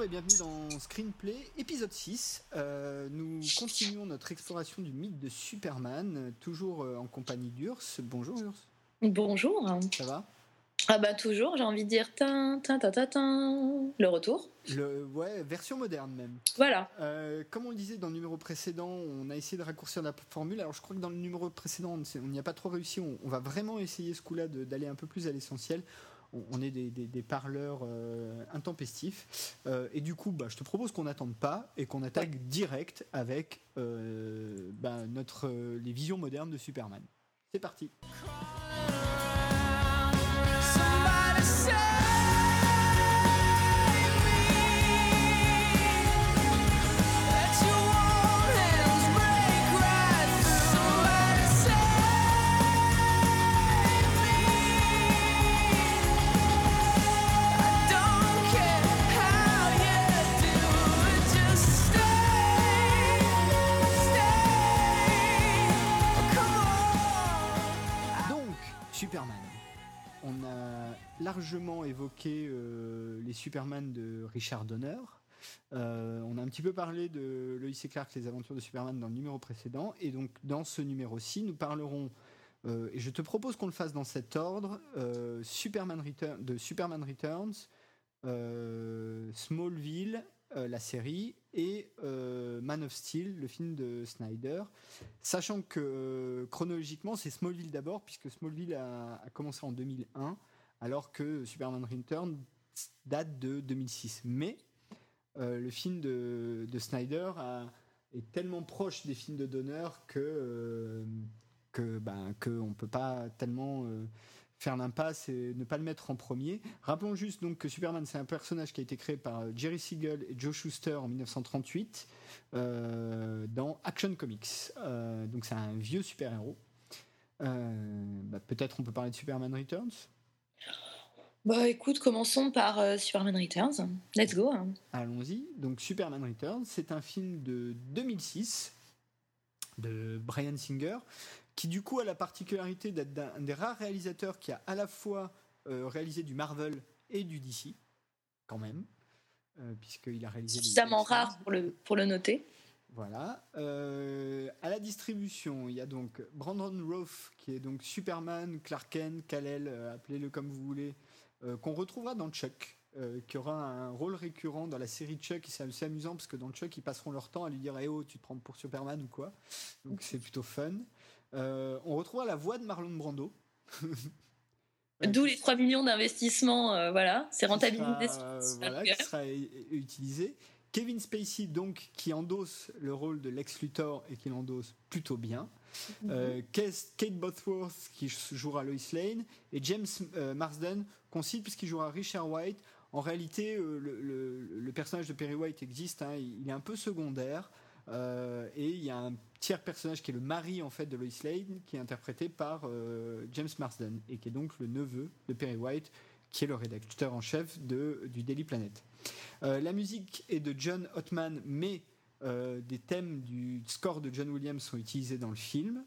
Bonjour et bienvenue dans Screenplay, épisode 6. Euh, nous continuons notre exploration du mythe de Superman, toujours euh, en compagnie d'Urs. Bonjour Urs, Bonjour. ça va? Ah bah toujours, j'ai envie de dire tin, tin, tin, tin, tin. le retour. le, Ouais, version moderne même. Voilà. Euh, comme on le disait dans le numéro précédent, on a essayé de raccourcir la formule. Alors je crois que dans le numéro précédent, on n'y a pas trop réussi. On, on va vraiment essayer ce coup-là d'aller un peu plus à l'essentiel. On, est des, des- des parleurs euh, intempestifs. Euh, et du coup, bah, je te propose qu'on n'attende pas et qu'on attaque direct avec euh, bah, notre, euh, les visions modernes de Superman. C'est parti. Largement évoqué euh, les Superman de Richard Donner. Euh, on a un petit peu parlé de Lois et Clark, les aventures de Superman dans le numéro précédent. Et donc, dans ce numéro-ci, nous parlerons, euh, et je te propose qu'on le fasse dans cet ordre, Superman de Superman Returns, Smallville, la série, et Man of Steel, le film de Snyder. Sachant que chronologiquement, c'est Smallville d'abord, puisque Smallville a commencé en 2001, alors que Superman Return date de 2006. Mais euh, le film de, de Snyder est tellement proche des films de Donner que euh, ben peut pas tellement euh, faire l'impasse et ne pas le mettre en premier. Rappelons juste donc que Superman c'est un personnage qui a été créé par euh, Jerry Siegel et Joe Shuster en 1938 euh, dans Action Comics. Donc c'est un vieux super-héros. Euh, bah, Peut-être on peut parler de Superman Returns. Bah écoute, commençons par euh, Superman Returns. Let's go. hein. Allons-y. Donc Superman Returns, c'est un film de 2006 de Brian Singer, qui du coup a la particularité d'être un des rares réalisateurs qui a à la fois euh, réalisé du Marvel et du DC, quand même, euh, puisqu'il a réalisé Suffisamment rare pour le, pour le noter. Voilà. Euh, à la distribution, il y a donc Brandon Routh, qui est donc Superman, Clark Kent, Kal-El, euh, appelez-le comme vous voulez, euh, qu'on retrouvera dans Chuck, qui aura un rôle récurrent dans la série Chuck. Et c'est assez amusant parce que dans Chuck, ils passeront leur temps à lui dire Eh oh, tu te prends pour Superman ou quoi Donc c'est plutôt fun. On retrouvera la voix de Marlon Brando. D'où les 3 millions d'investissements, voilà, c'est rentabilisé. sera, voilà, qui sera utilisé. Kevin Spacey, donc, qui endosse le rôle de Lex Luthor et qui l'endosse plutôt bien. Euh, Kate Bosworth, qui jouera Lois Lane. Et James euh, Marsden, qu'on cite puisqu'il jouera Richard White. En réalité, euh, le, le- le personnage de Perry White existe, hein, il est un peu secondaire. Et il y a un tiers personnage qui est le mari en fait de Lois Lane, qui est interprété par James Marsden et qui est donc le neveu de Perry White, qui est le rédacteur en chef de, du Daily Planet. Euh, la musique est de John Ottman, mais euh, des thèmes du score de John Williams sont utilisés dans le film.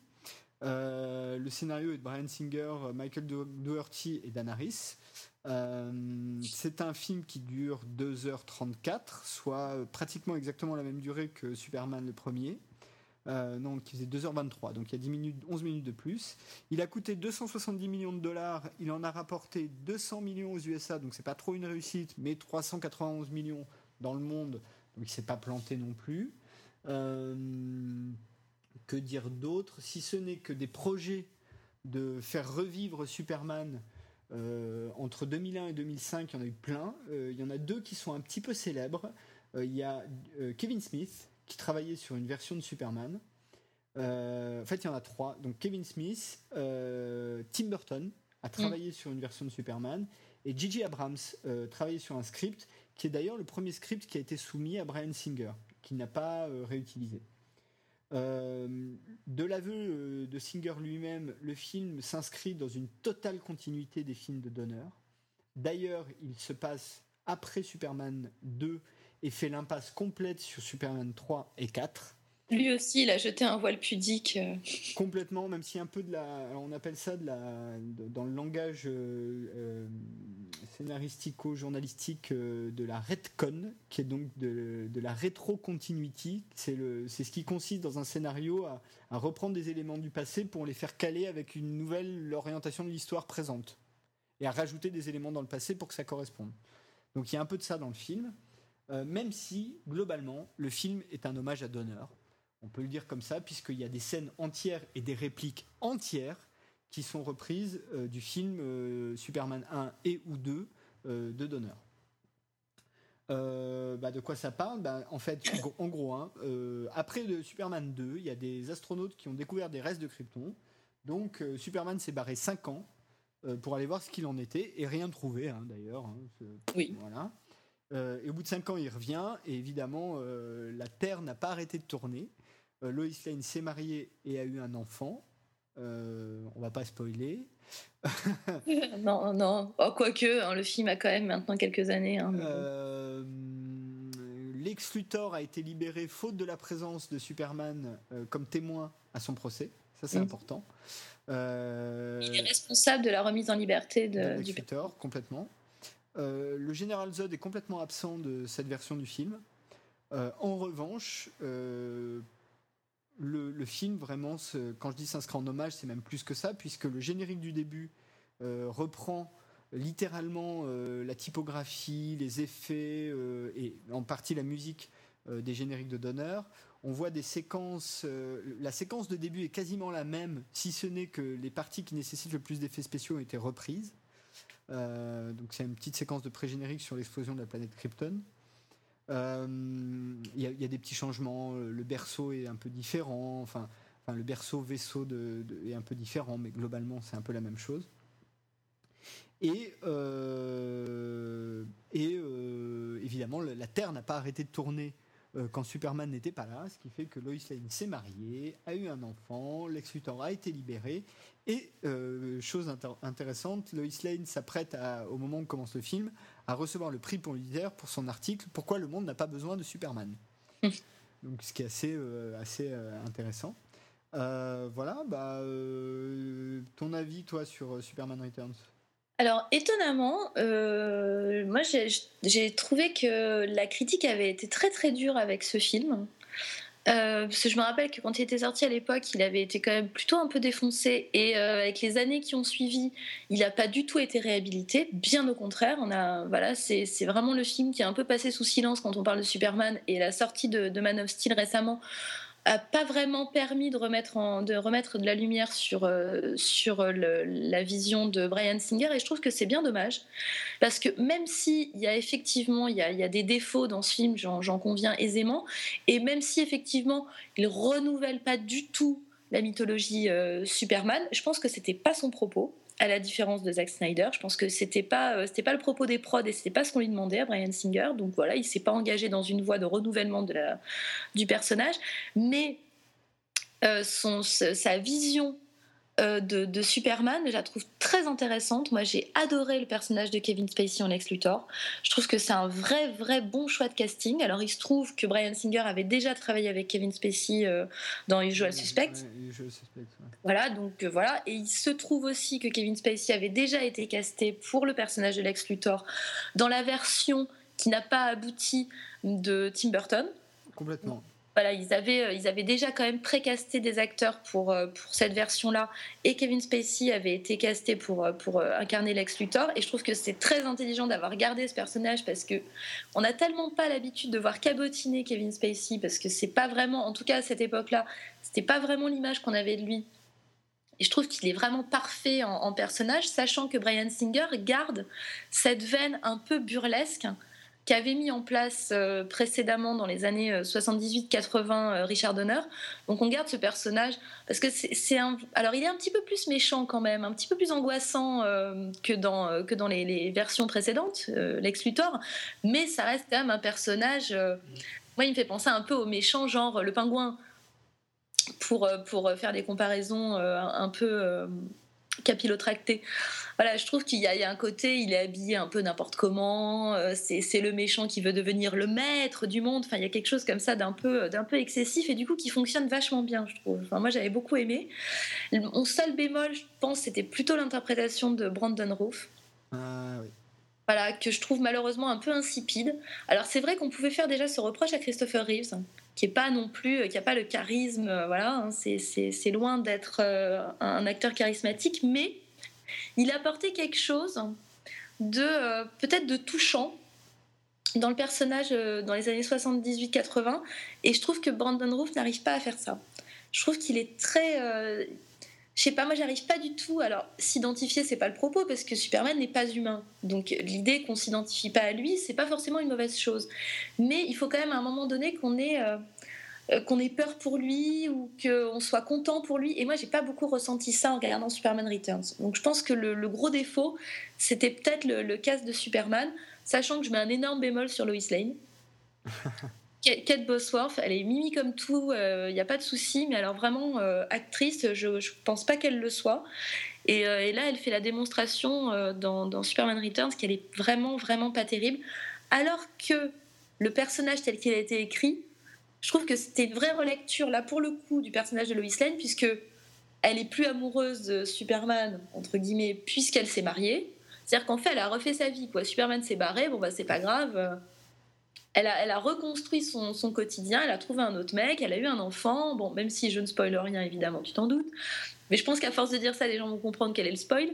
Euh, le scénario est de Brian Singer, Michael Do- Dougherty et Dan Harris. C'est un film qui dure 2h34, soit pratiquement exactement la même durée que Superman le premier. Euh, non, qui faisait 2h23, donc il y a 10 minutes, 11 minutes de plus. Il a coûté 270 millions de dollars, il en a rapporté 200 millions aux USA, donc c'est pas trop une réussite, mais 391 millions dans le monde, donc il s'est pas planté non plus. Euh, que dire d'autre? Si ce n'est que des projets de faire revivre Superman euh, entre 2001 et 2005, il y en a eu plein. Euh, il y en a deux qui sont un petit peu célèbres. Il y a Kevin Smith qui travaillait sur une version de Superman. Euh, en fait, il y en a trois. Donc Kevin Smith, euh, Tim Burton a travaillé sur une version de Superman et Gigi Abrams euh, travaillé sur un script qui est d'ailleurs le premier script qui a été soumis à Brian Singer, qui n'a pas réutilisé. Euh, de l'aveu de Singer lui-même, le film s'inscrit dans une totale continuité des films de Donner. D'ailleurs, il se passe après Superman 2 et fait l'impasse complète sur Superman 3 et 4. Lui aussi, il a jeté un voile pudique. euh. Complètement, même si un peu de la. alors on appelle ça de la, de- dans le langage euh, euh, scénaristico-journalistique euh, de la retcon, qui est donc de, de la rétro-continuity. C'est ce qui consiste dans un scénario à, à reprendre des éléments du passé pour les faire caler avec une nouvelle orientation de l'histoire présente. Et à rajouter des éléments dans le passé pour que ça corresponde. Donc il y a un peu de ça dans le film, euh, même si, globalement, le film est un hommage à Donner. On peut le dire comme ça, puisqu'il y a des scènes entières et des répliques entières qui sont reprises euh, du film euh, Superman 1 et ou 2 euh, de Donner. Bah, de quoi ça parle? Bah, En fait, en gros- hein, après le Superman 2, il y a des astronautes qui ont découvert des restes de Krypton. Donc Superman s'est barré 5 ans pour aller voir ce qu'il en était et rien trouvé hein, d'ailleurs. hein, Oui. Voilà. Euh, et au bout de 5 ans, il revient et évidemment, euh, la Terre n'a pas arrêté de tourner. Euh, Lois Lane s'est mariée et a eu un enfant. Euh, on va pas spoiler. non, non. Oh, quoique, hein, le film a quand même maintenant quelques années. hein, mais Lex Luthor a été libéré faute de la présence de Superman comme témoin à son procès. Ça, c'est Mm. important. Il est responsable de la remise en liberté de de, Lex du Luthor, complètement. Euh, le général Zod est complètement absent de cette version du film. Euh, en revanche, euh, le, film, vraiment, quand je dis s'inscrit en hommage, c'est même plus que ça, puisque le générique du début reprend littéralement la typographie, les effets et en partie la musique des génériques de Donner. On voit des séquences. la séquence de début est quasiment la même, si ce n'est que les parties qui nécessitent le plus d'effets spéciaux ont été reprises. Euh, donc c'est une petite séquence de pré-générique sur l'explosion de la planète Krypton. Euh, Il il y a des petits changements. euh, Le berceau est un peu différent. Enfin, le berceau vaisseau est un peu différent, mais globalement c'est un peu la même chose. Et, euh, euh, évidemment, la Terre n'a pas arrêté de tourner euh, quand Superman n'était pas là, ce qui fait que Lois Lane s'est mariée, a eu un enfant, Lex Luthor a été libéré. Et euh, chose intéressante, Lois Lane s'apprête au moment où commence le film à recevoir le prix Pulitzer pour son article Pourquoi le monde n'a pas besoin de Superman? Donc, ce qui est assez, euh, assez intéressant. Voilà, bah, ton avis, toi, sur Superman Returns? Alors, étonnamment, euh, moi j'ai trouvé que la critique avait été très très dure avec ce film. Euh, parce que je me rappelle que quand il était sorti à l'époque, il avait été quand même plutôt un peu défoncé. Et euh, avec les années qui ont suivi, il n'a pas du tout été réhabilité. Bien au contraire, on a, voilà, c'est vraiment le film qui est un peu passé sous silence quand on parle de Superman. Et la sortie de Man of Steel récemment a pas vraiment permis de remettre, de, remettre de la lumière sur, euh, sur la vision de Brian Singer et je trouve que c'est bien dommage parce que même si il y a effectivement il y a, y a des défauts dans ce film, j'en j'en conviens aisément, et même si effectivement il renouvelle pas du tout la mythologie euh, Superman, je pense que c'était pas son propos. À la différence de Zack Snyder, je pense que c'était pas euh, pas le propos des prods et c'était pas ce qu'on lui demandait à Brian Singer. Donc voilà, il s'est pas engagé dans une voie de renouvellement de la, du personnage, mais euh, son, sa vision euh, de, de Superman, je la trouve très intéressante. Moi, j'ai adoré le personnage de Kevin Spacey en Lex Luthor. Je trouve que c'est un vrai, vrai bon choix de casting. Alors, il se trouve que Brian Singer avait déjà travaillé avec Kevin Spacey euh, dans Usual Suspect. Ouais, Usual Suspect, ouais. Voilà, donc euh, voilà. Et il se trouve aussi que Kevin Spacey avait déjà été casté pour le personnage de Lex Luthor dans la version qui n'a pas abouti de Tim Burton. Complètement. Voilà, ils avaient, euh, ils avaient déjà quand même précasté des acteurs pour, euh, pour cette version-là. Et Kevin Spacey avait été casté pour, pour euh, incarner Lex Luthor. Et je trouve que c'est très intelligent d'avoir gardé ce personnage parce que on n'a tellement pas l'habitude de voir cabotiner Kevin Spacey parce que c'est pas vraiment, en tout cas à cette époque-là, c'était pas vraiment l'image qu'on avait de lui. Et je trouve qu'il est vraiment parfait en, en personnage, sachant que Brian Singer garde cette veine un peu burlesque qu'avait mis en place euh, précédemment dans les années euh, 78-80 euh, Richard Donner. Donc on garde ce personnage parce que c'est un. Alors il est un petit peu plus méchant quand même, un petit peu plus angoissant euh, que dans, euh, que dans les, les versions précédentes, euh, Lex Luthor, mais ça reste quand même un personnage. euh, moi, il me fait penser un peu au méchant, genre le pingouin, pour, euh, pour faire des comparaisons euh, un peu euh, capillotractées. Voilà, je trouve qu'il y, a il y a un côté, il est habillé un peu n'importe comment, euh, c'est le méchant qui veut devenir le maître du monde, enfin, il y a quelque chose comme ça d'un peu, peu excessif et du coup qui fonctionne vachement bien, je trouve. Enfin, moi, j'avais beaucoup aimé. Mon seul bémol, je pense, c'était plutôt l'interprétation de Brandon Roof Ah, oui. voilà, que je trouve malheureusement un peu insipide. Alors c'est vrai qu'on pouvait faire déjà ce reproche à Christopher Reeves, qui est pas non plus, euh, qui a pas le charisme, euh, voilà, hein, c'est- loin d'être euh, un acteur charismatique, mais il apportait quelque chose de euh, peut-être de touchant dans le personnage euh, dans les années 78-80, et je trouve que Brandon Roof n'arrive pas à faire ça. Je trouve qu'il est très euh, je sais pas, moi j'arrive pas du tout. Alors, s'identifier, c'est pas le propos parce que Superman n'est pas humain. Donc, l'idée qu'on s'identifie pas à lui, c'est pas forcément une mauvaise chose. Mais il faut quand même à un moment donné qu'on ait, euh, qu'on ait peur pour lui ou qu'on soit content pour lui. Et moi, j'ai pas beaucoup ressenti ça en regardant Superman Returns. Donc, je pense que le, le gros défaut, c'était peut-être le, le casque de Superman, sachant que je mets un énorme bémol sur Lois Lane. Kate Bosworth, elle est mimi comme tout, il n'y a pas de souci, mais alors vraiment, euh, actrice, je ne pense pas qu'elle le soit. Et, euh, et là, elle fait la démonstration euh, dans, dans Superman Returns qu'elle est vraiment, vraiment pas terrible. Alors que le personnage tel qu'il a été écrit, je trouve que c'était une vraie relecture, là, pour le coup, du personnage de Lois Lane, puisque elle est plus amoureuse de Superman, entre guillemets, puisqu'elle s'est mariée. C'est-à-dire qu'en fait, elle a refait sa vie, quoi. Superman s'est barré, bon, bah, c'est pas grave. elle a, elle a reconstruit son, son quotidien, elle a trouvé un autre mec, elle a eu un enfant. Bon, même si je ne spoil rien, évidemment, tu t'en doutes. Mais je pense qu'à force de dire ça, les gens vont comprendre quel est le spoil.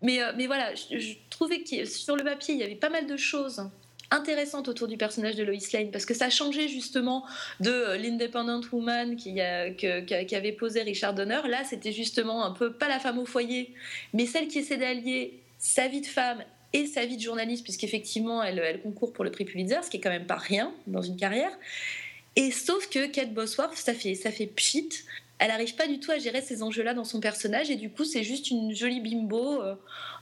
Mais, euh, mais voilà, je, je trouvais que sur le papier, il y avait pas mal de choses intéressantes autour du personnage de Lois Lane, parce que ça changeait justement de euh, l'Independent Woman qui, a- que- que- qu'avait posé Richard Donner. Là, c'était justement un peu, pas la femme au foyer, mais celle qui essaie d'allier sa vie de femme et sa vie de journaliste, puisqu'effectivement, elle, elle concourt pour le prix Pulitzer, ce qui est quand même pas rien dans une carrière. Et sauf que Kate Bosworth, ça fait, ça fait pchit. Elle n'arrive pas du tout à gérer ces enjeux-là dans son personnage, et du coup, c'est juste une jolie bimbo, euh,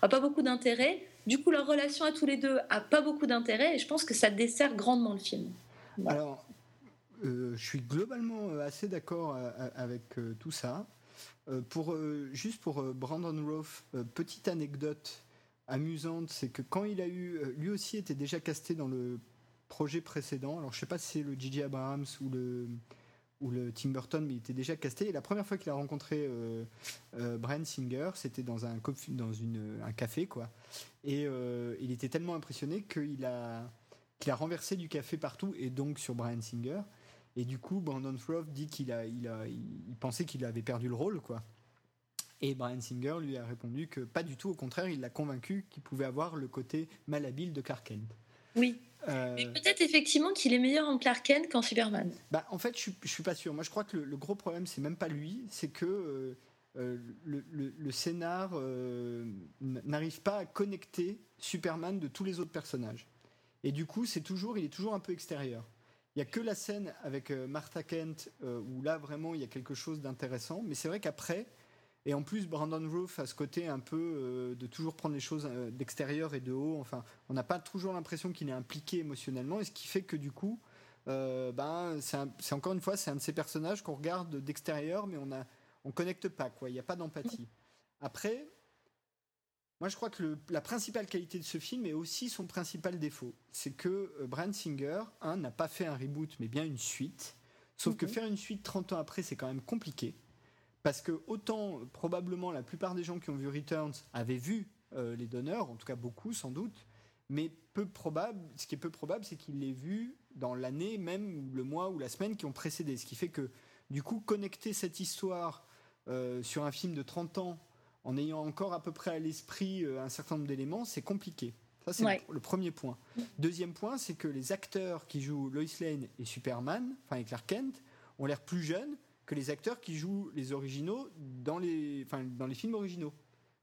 pas beaucoup d'intérêt. Du coup, leur relation à tous les deux a pas beaucoup d'intérêt, et je pense que ça dessert grandement le film. Alors, euh, je suis globalement euh, assez d'accord euh, avec tout ça. Pour, juste pour Brandon Roth, petite anecdote amusante, c'est que quand il a eu, lui aussi était déjà casté dans le projet précédent. Alors, je sais pas si c'est le J.J. Abrams ou le ou le Tim Burton, il était déjà casté. Et la première fois qu'il a rencontré euh, euh, Bryan Singer, c'était dans un café, quoi. Et euh, il était tellement impressionné qu'il a renversé du café partout et donc sur Bryan Singer. Et du coup, Brandon Frost dit qu'il pensait qu'il avait perdu le rôle, quoi. Et Bryan Singer lui a répondu que pas du tout, au contraire, il l'a convaincu qu'il pouvait avoir le côté malhabile de Clark Kent. Oui. Euh, Mais peut-être effectivement qu'il est meilleur en Clark Kent qu'en Superman. bah, en fait, je, je suis pas sûr. Moi, je crois que le, le gros problème, c'est même pas lui, c'est que euh, euh, le, le- le scénar euh, n'arrive pas à connecter Superman de tous les autres personnages. Et du coup, c'est toujours, il est toujours un peu extérieur. Il y a que la scène avec Martha Kent où là vraiment il y a quelque chose d'intéressant. Mais c'est vrai qu'après, et en plus Brandon Roof a ce côté un peu euh, de toujours prendre les choses euh, d'extérieur et de haut. Enfin, on n'a pas toujours l'impression qu'il est impliqué émotionnellement, et ce qui fait que du coup, euh, ben, c'est encore une fois, c'est un de ces personnages qu'on regarde d'extérieur, mais on a, on connecte pas, quoi. Il n'y a pas d'empathie. Après, moi, je crois que le- la principale qualité de ce film est aussi son principal défaut. C'est que Bryan Singer, un, n'a pas fait un reboot, mais bien une suite. Sauf que Mhm. faire une suite 30 ans après, c'est quand même compliqué. Parce que autant, probablement, la plupart des gens qui ont vu Returns avaient vu euh, les donneurs, en tout cas beaucoup sans doute, mais peu probable, ce qui est peu probable, c'est qu'ils l'aient vu dans l'année même, ou le mois ou la semaine qui ont précédé. Ce qui fait que, du coup, connecter cette histoire euh, sur un film de 30 ans en ayant encore à peu près à l'esprit euh, un certain nombre d'éléments, c'est compliqué. Ça, c'est Ouais. le, le premier point. Deuxième point, c'est que les acteurs qui jouent Lois Lane et Superman, enfin et Clark Kent, ont l'air plus jeunes que les acteurs qui jouent les originaux dans les, enfin, dans les films originaux.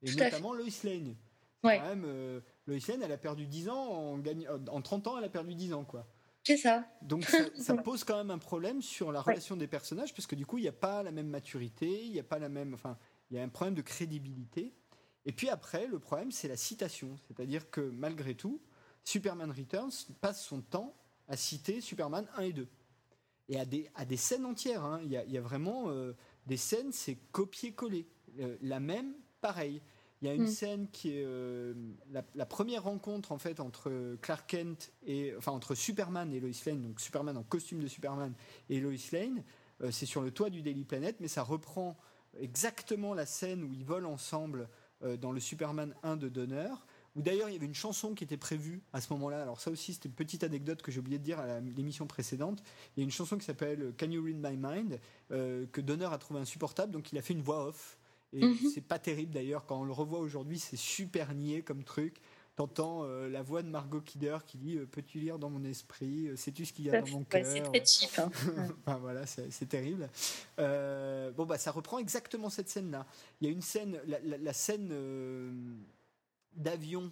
Et Tout notamment Lois Lane. Ouais. quand même, euh, Lois Lane, elle a perdu 10 ans, en, gagne- en 30 ans, elle a perdu 10 ans, quoi. C'est ça. Donc ça, ça pose quand même un problème sur la relation des personnages, parce que du coup, il n'y a pas la même maturité, il n'y a pas la même... Enfin, il y a un problème de crédibilité. Et puis après, le problème, c'est la citation. C'est-à-dire que malgré tout, Superman Returns passe son temps à citer Superman 1 et 2. Et à des, à des scènes entières. hein. Il, y a, il y a vraiment euh, des scènes, c'est copier-coller. Euh, la même, pareil. Il y a une Mm. scène qui est euh, la, la première rencontre en fait entre Clark Kent et enfin entre Superman et Lois Lane, donc Superman en costume de Superman et Lois Lane. C'est sur le toit du Daily Planet, mais ça reprend exactement la scène où ils volent ensemble dans le Superman 1 de Donner. Où d'ailleurs il y avait une chanson qui était prévue à ce moment-là. Alors ça aussi c'était une petite anecdote que j'ai oublié de dire à l'émission précédente. Il y a une chanson qui s'appelle Can You Read My Mind euh, que Donner a trouvé insupportable, donc il a fait une voix off. Et Mhm. c'est pas terrible d'ailleurs quand on le revoit aujourd'hui, c'est super niais comme truc. T'entends euh, la voix de Margot Kidder qui dit euh, Peux-tu lire dans mon esprit Euh, Sais-tu ce qu'il y a dans mon Ouais, cœur c'est très cheap. hein. Enfin, voilà, c'est terrible. Euh, bon, bah, ça reprend exactement cette scène-là. Il y a une scène, la, la- la scène euh, d'avion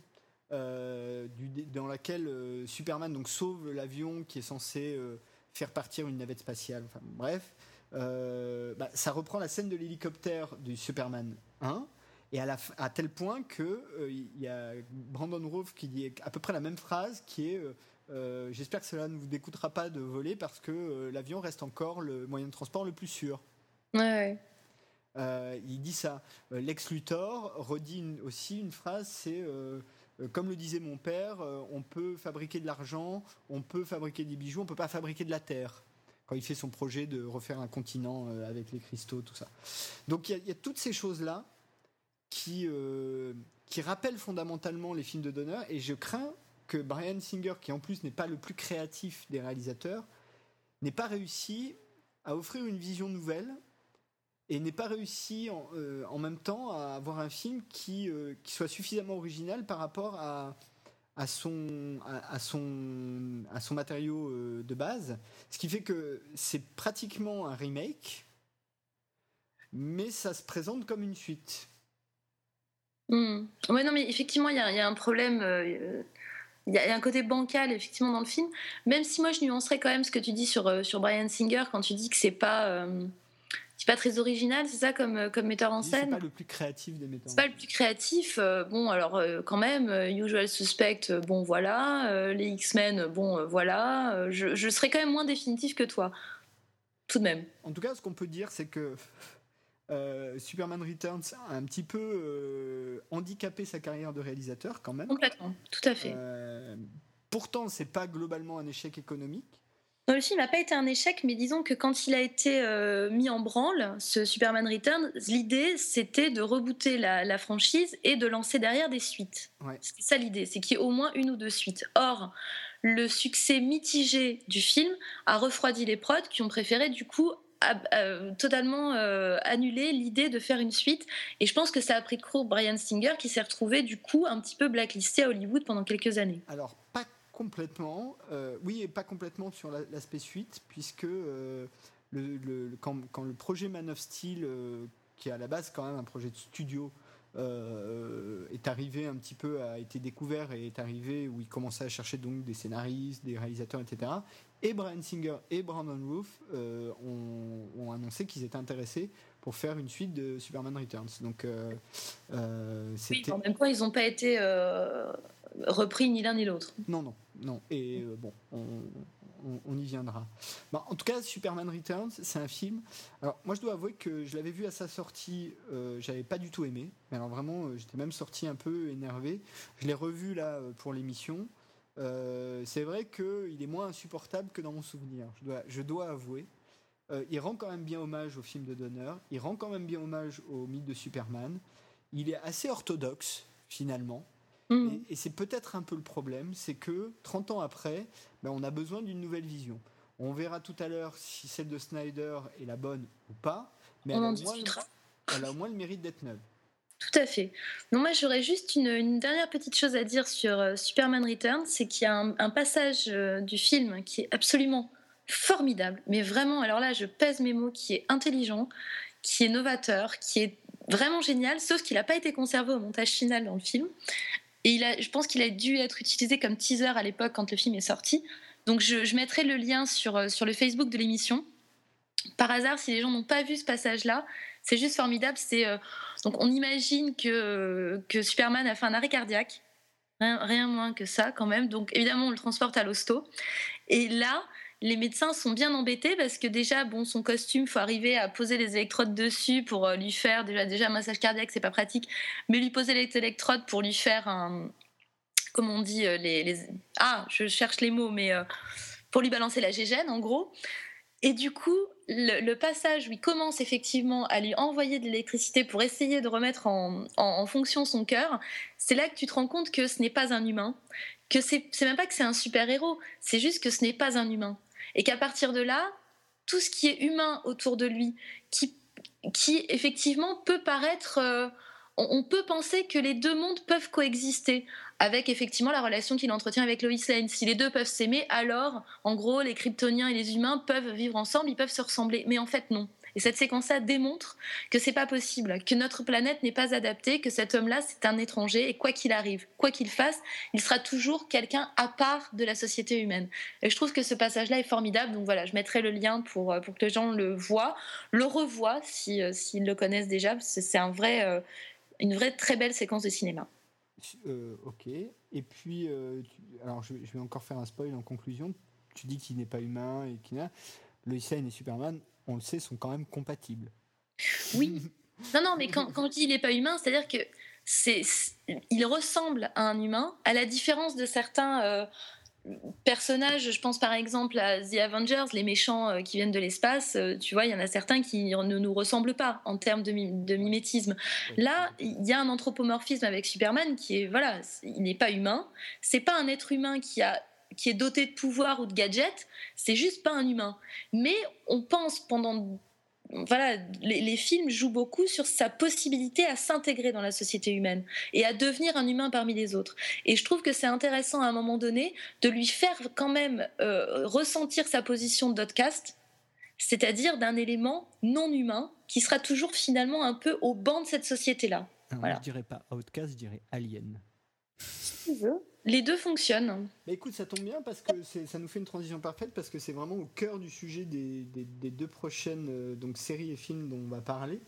euh, dans laquelle euh, Superman donc, sauve l'avion qui est censé euh, faire partir une navette spatiale. Bref, bah, ça reprend la scène de l'hélicoptère du Superman 1. Et à, tel point que euh, il y a Brandon Routh qui dit à peu près la même phrase qui est J'espère que cela ne vous décoûtera pas de voler parce que l'avion reste encore le moyen de transport le plus sûr. Euh, il dit ça. Euh, Lex Luthor redit aussi une phrase, c'est euh, comme le disait mon père, on peut fabriquer de l'argent, on peut fabriquer des bijoux, on peut pas fabriquer de la terre. Quand il fait son projet de refaire un continent avec les cristaux, tout ça. Donc il y a- toutes ces choses-là qui, qui rappellent fondamentalement les films de Donner, et je crains que Brian Singer, qui en plus n'est pas le plus créatif des réalisateurs, n'ait pas réussi à offrir une vision nouvelle et n'ait pas réussi en, euh, en même temps à avoir un film qui, euh, qui soit suffisamment original par rapport à, à, son, à, son, à son matériau euh, de base. Ce qui fait que c'est pratiquement un remake, mais ça se présente comme une suite. Hmm. Ouais, non, mais effectivement, il y, a- un problème. Il y, a un côté bancal, effectivement, dans le film. Même si moi, je nuancerais quand même ce que tu dis sur, sur Brian Singer quand tu dis que c'est pas, c'est pas très original, c'est ça, comme, euh, comme metteur en dis, C'est scène pas le plus créatif des metteurs. C'est pas le plus créatif. euh, bon, alors euh, quand même, Usual Suspect, bon voilà. euh, les X-Men, bon voilà. je, je serais quand même moins définitif que toi. Tout de même. En tout cas, ce qu'on peut dire, c'est que Superman Returns a un petit peu handicapé sa carrière de réalisateur quand même. Complètement. Tout à fait. Pourtant, c'est pas globalement un échec économique. Non, le film n'a pas été un échec, mais disons que quand il a été euh, mis en branle, ce Superman Returns, l'idée c'était de rebooter la, la franchise et de lancer derrière des suites. Ouais. C'est ça l'idée, c'est qu'il y ait au moins une ou deux suites. Or, le succès mitigé du film a refroidi les prods qui ont préféré du coup euh, totalement euh, annuler l'idée de faire une suite. Et je pense que ça a pris de court Brian Singer qui s'est retrouvé du coup un petit peu blacklisté à Hollywood pendant quelques années. Alors, pas complètement. euh, oui, et pas complètement sur la- l'aspect suite, puisque euh, quand, le projet Man of Steel, euh, qui est à la base quand même un projet de studio, est arrivé un petit peu, a été découvert et est arrivé où il commençait à chercher donc des scénaristes, des réalisateurs, etc. Et Brian Singer et Brandon Roof ont annoncé qu'ils étaient intéressés pour faire une suite de Superman Returns. Donc, euh, euh, Oui, en même temps, ils n'ont pas été euh, repris ni l'un ni l'autre. Non, non, non. Et euh, bon, on, on- on y viendra. Bah, en tout cas, Superman Returns, c'est un film. Alors, moi, je dois avouer que je l'avais vu à sa sortie, euh, j'avais pas du tout aimé. Mais alors, vraiment, euh, j'étais même sorti un peu énervé. Je l'ai revu là pour l'émission. C'est vrai qu'il est moins insupportable que dans mon souvenir. Je dois, je dois avouer. Euh, il rend quand même bien hommage au film de Donner. Il rend quand même bien hommage au mythe de Superman. Il est assez orthodoxe, finalement. Mm. Et, et c'est peut-être un peu le problème, c'est que 30 ans après, ben, on a besoin d'une nouvelle vision. On verra tout à l'heure si celle de Snyder est la bonne ou pas, mais On elle a, en au moins, le- elle a au moins le mérite d'être neuve. Tout à fait. Non, moi j'aurais juste une, une dernière petite chose à dire sur euh, Superman Returns, c'est qu'il y a un, un passage euh, du film qui est absolument formidable, mais vraiment, alors là je pèse mes mots, qui est intelligent, qui est novateur, qui est vraiment génial, sauf qu'il n'a pas été conservé au montage final dans le film. Et je pense qu'il a dû être utilisé comme teaser à l'époque quand le film est sorti. Donc je, mettrai le lien sur, euh, sur le Facebook de l'émission. Par hasard, si les gens n'ont pas vu ce passage-là, c'est juste formidable. C'est euh, donc on imagine que, que Superman a fait un arrêt cardiaque, rien, rien moins que ça quand même. Donc évidemment, on le transporte à l'hosto. Et là, les médecins sont bien embêtés parce que déjà, bon, son costume, faut arriver à poser les électrodes dessus pour euh, lui faire déjà déjà un massage cardiaque, c'est pas pratique, mais lui poser les électrodes pour lui faire un, comment on dit, euh, les, ah, je cherche les mots, mais euh, pour lui balancer la gégène, en gros. Et du coup, le, passage où il commence effectivement à lui envoyer de l'électricité pour essayer de remettre en, en- fonction son cœur, c'est là que tu te rends compte que ce n'est pas un humain, que c'est même pas que c'est un super-héros, c'est juste que ce n'est pas un humain. Et qu'à partir de là, tout ce qui est humain autour de lui, qui, qui effectivement peut paraître... euh, on, peut penser que les deux mondes peuvent coexister avec effectivement la relation qu'il entretient avec Lois Lane. Si les deux peuvent s'aimer, alors, en gros, les Kryptoniens et les humains peuvent vivre ensemble, ils peuvent se ressembler. Mais en fait, non. Et cette séquence-là démontre que c'est pas possible, que notre planète n'est pas adaptée, que cet homme-là, c'est un étranger, et quoi qu'il arrive, quoi qu'il fasse, il sera toujours quelqu'un à part de la société humaine. Et je trouve que ce passage-là est formidable. Donc voilà, je mettrai le lien pour, euh, pour que les gens le voient, le revoient si, euh, s'ils le connaissent déjà, c'est un vrai, euh, une vraie très belle séquence de cinéma. Ok. Et puis, alors je, vais encore faire un spoil en conclusion. Tu dis qu'il n'est pas humain et qu'il n'a. Lois Lane et Superman, on le sait, sont quand même compatibles. Oui. Non, non, mais quand, quand je dis il n'est pas humain, c'est-à-dire que c'est, il ressemble à un humain, à la différence de certains euh, personnages. Je pense par exemple à The Avengers, les méchants euh, qui viennent de l'espace. euh, tu vois, il y en a certains qui ne nous ressemblent pas en termes de, de mimétisme. Là, il y a un anthropomorphisme avec Superman qui est, voilà, il n'est pas humain. C'est pas un être humain qui a qui est doté de pouvoir ou de gadgets, c'est juste pas un humain. Mais on pense pendant voilà, les, les films jouent beaucoup sur sa possibilité à s'intégrer dans la société humaine et à devenir un humain parmi les autres. Et je trouve que c'est intéressant à un moment donné de lui faire quand même euh, ressentir sa position d'outcast, c'est-à-dire d'un élément non humain qui sera toujours finalement un peu au banc de cette société-là. Alors, Voilà. Je dirais pas Outcast, je dirais Alien. Les deux fonctionnent. Bah écoute, ça tombe bien parce que ça nous fait une transition parfaite parce que c'est vraiment au cœur du sujet des, des- des deux prochaines euh, donc séries et films dont on va parler.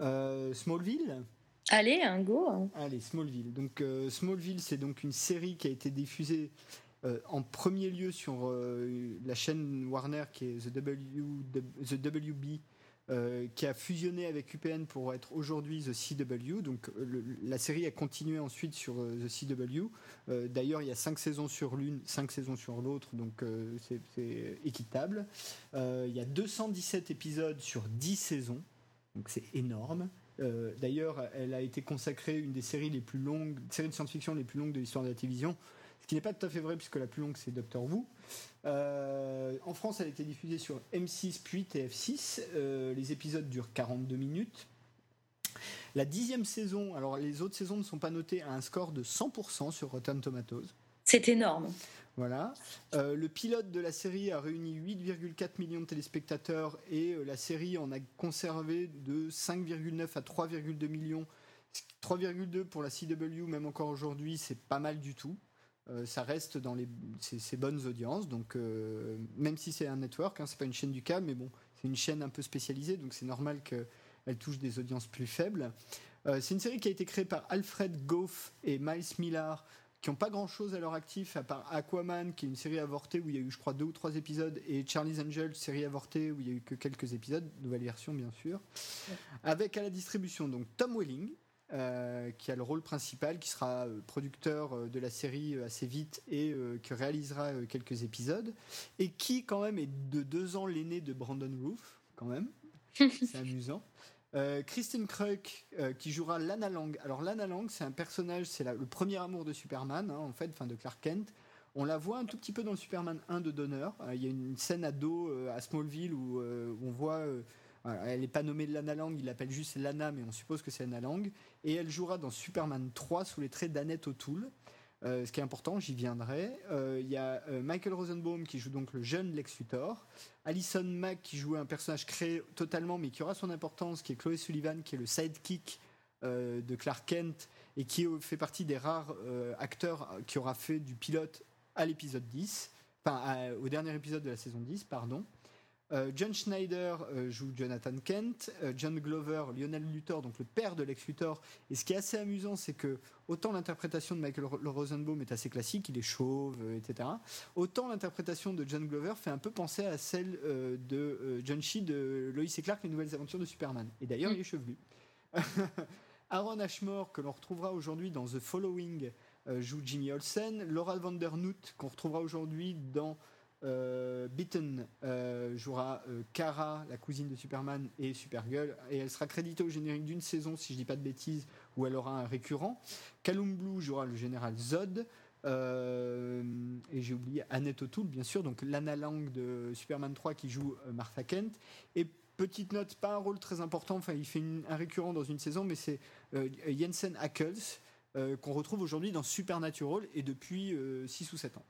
Euh, Smallville. Allez, un go. Allez, Smallville. Donc euh, Smallville, c'est donc une série qui a été diffusée en premier lieu sur la chaîne Warner qui est The, w, The WB. Euh, qui a fusionné avec UPN pour être aujourd'hui The CW. Donc euh, la série a continué ensuite sur euh, The CW. D'ailleurs, il y a cinq saisons sur l'une, cinq saisons sur l'autre, donc c'est- équitable. Il y a 217 épisodes sur 10 saisons, donc c'est énorme. D'ailleurs, elle a été consacrée une des séries les plus longues, séries de science-fiction les plus longues de l'histoire de la télévision. Ce qui n'est pas tout à fait vrai puisque la plus longue c'est Doctor Who. Euh, en France, elle a été diffusée sur M6 puis TF6. Euh, les épisodes durent 42 minutes. La dixième saison, alors les autres saisons ne sont pas notées à un score de 100% sur Rotten Tomatoes. C'est énorme. Voilà. Euh, le pilote de la série a réuni 8,4 millions de téléspectateurs et la série en a conservé de 5,9 à 3,2 millions. 3,2 pour la CW, même encore aujourd'hui, c'est pas mal du tout. Euh, ça reste dans les ces, ces bonnes audiences, donc euh, même si c'est un network, hein, c'est pas une chaîne du câble, mais bon, c'est une chaîne un peu spécialisée, donc c'est normal qu'elle touche des audiences plus faibles. Euh, c'est une série qui a été créée par Alfred Goff et Miles Millar, qui n'ont pas grand chose à leur actif, à part Aquaman, qui est une série avortée où il y a eu, je crois, deux ou trois épisodes, et Charlie's Angel, série avortée où il y a eu que quelques épisodes, nouvelle version bien sûr. Avec à la distribution donc Tom Welling, euh, qui a le rôle principal, qui sera euh, producteur euh, de la série assez vite et euh, qui réalisera quelques épisodes, et qui quand même est de deux ans l'aîné de Brandon Roof, quand même. C'est amusant. Euh, Kristen Kruk euh, qui jouera Lana Lang. Alors Lana Lang, c'est un personnage, c'est le premier amour de Superman, hein, en fait, enfin de Clark Kent. On la voit un tout petit peu dans le Superman 1 de Donner. Euh, Il y a une scène à dos à Smallville où, où on voit, elle n'est pas nommée Lana Lang, il l'appelle juste Lana, mais on suppose que c'est Lana Lang. Et elle jouera dans Superman 3 sous les traits d'Annette O'Toole. Euh, ce qui est important, j'y viendrai. Euh, Il y a euh, Michael Rosenbaum qui joue donc le jeune Lex Luthor. Alison Mack qui joue un personnage créé totalement mais qui aura son importance, qui est Chloé Sullivan, qui est le sidekick de Clark Kent et qui fait partie des rares acteurs qui aura fait du pilote à l'épisode 10, enfin au dernier épisode de la saison 10, pardon. Euh, John Schneider euh, joue Jonathan Kent, euh, John Glover, Lionel Luthor, donc le père de Lex Luthor. Et ce qui est assez amusant, c'est que autant l'interprétation de Michael Ro- Rosenbaum est assez classique, il est chauve, etc. Autant l'interprétation de John Glover fait un peu penser à celle de John Shee de Lois et Clark, les nouvelles aventures de Superman. Et d'ailleurs, Mm. il est chevelu. Aaron Ashmore, que l'on retrouvera aujourd'hui dans The Following, joue Jimmy Olsen. Laura Vandernoot, qu'on retrouvera aujourd'hui dans euh, Beaten, euh, jouera euh, Kara, la cousine de Superman et Supergirl. Et elle sera créditée au générique d'une saison, si je dis pas de bêtises, où elle aura un récurrent. Callum Blue jouera le général Zod. Euh, et j'ai oublié Annette O'Toole, bien sûr, donc Lana Lang de Superman 3 qui joue euh, Martha Kent. Et petite note, pas un rôle très important, enfin il fait un récurrent dans une saison, mais c'est euh, Jensen Ackles euh, qu'on retrouve aujourd'hui dans Supernatural et depuis 6 ou 7 ans.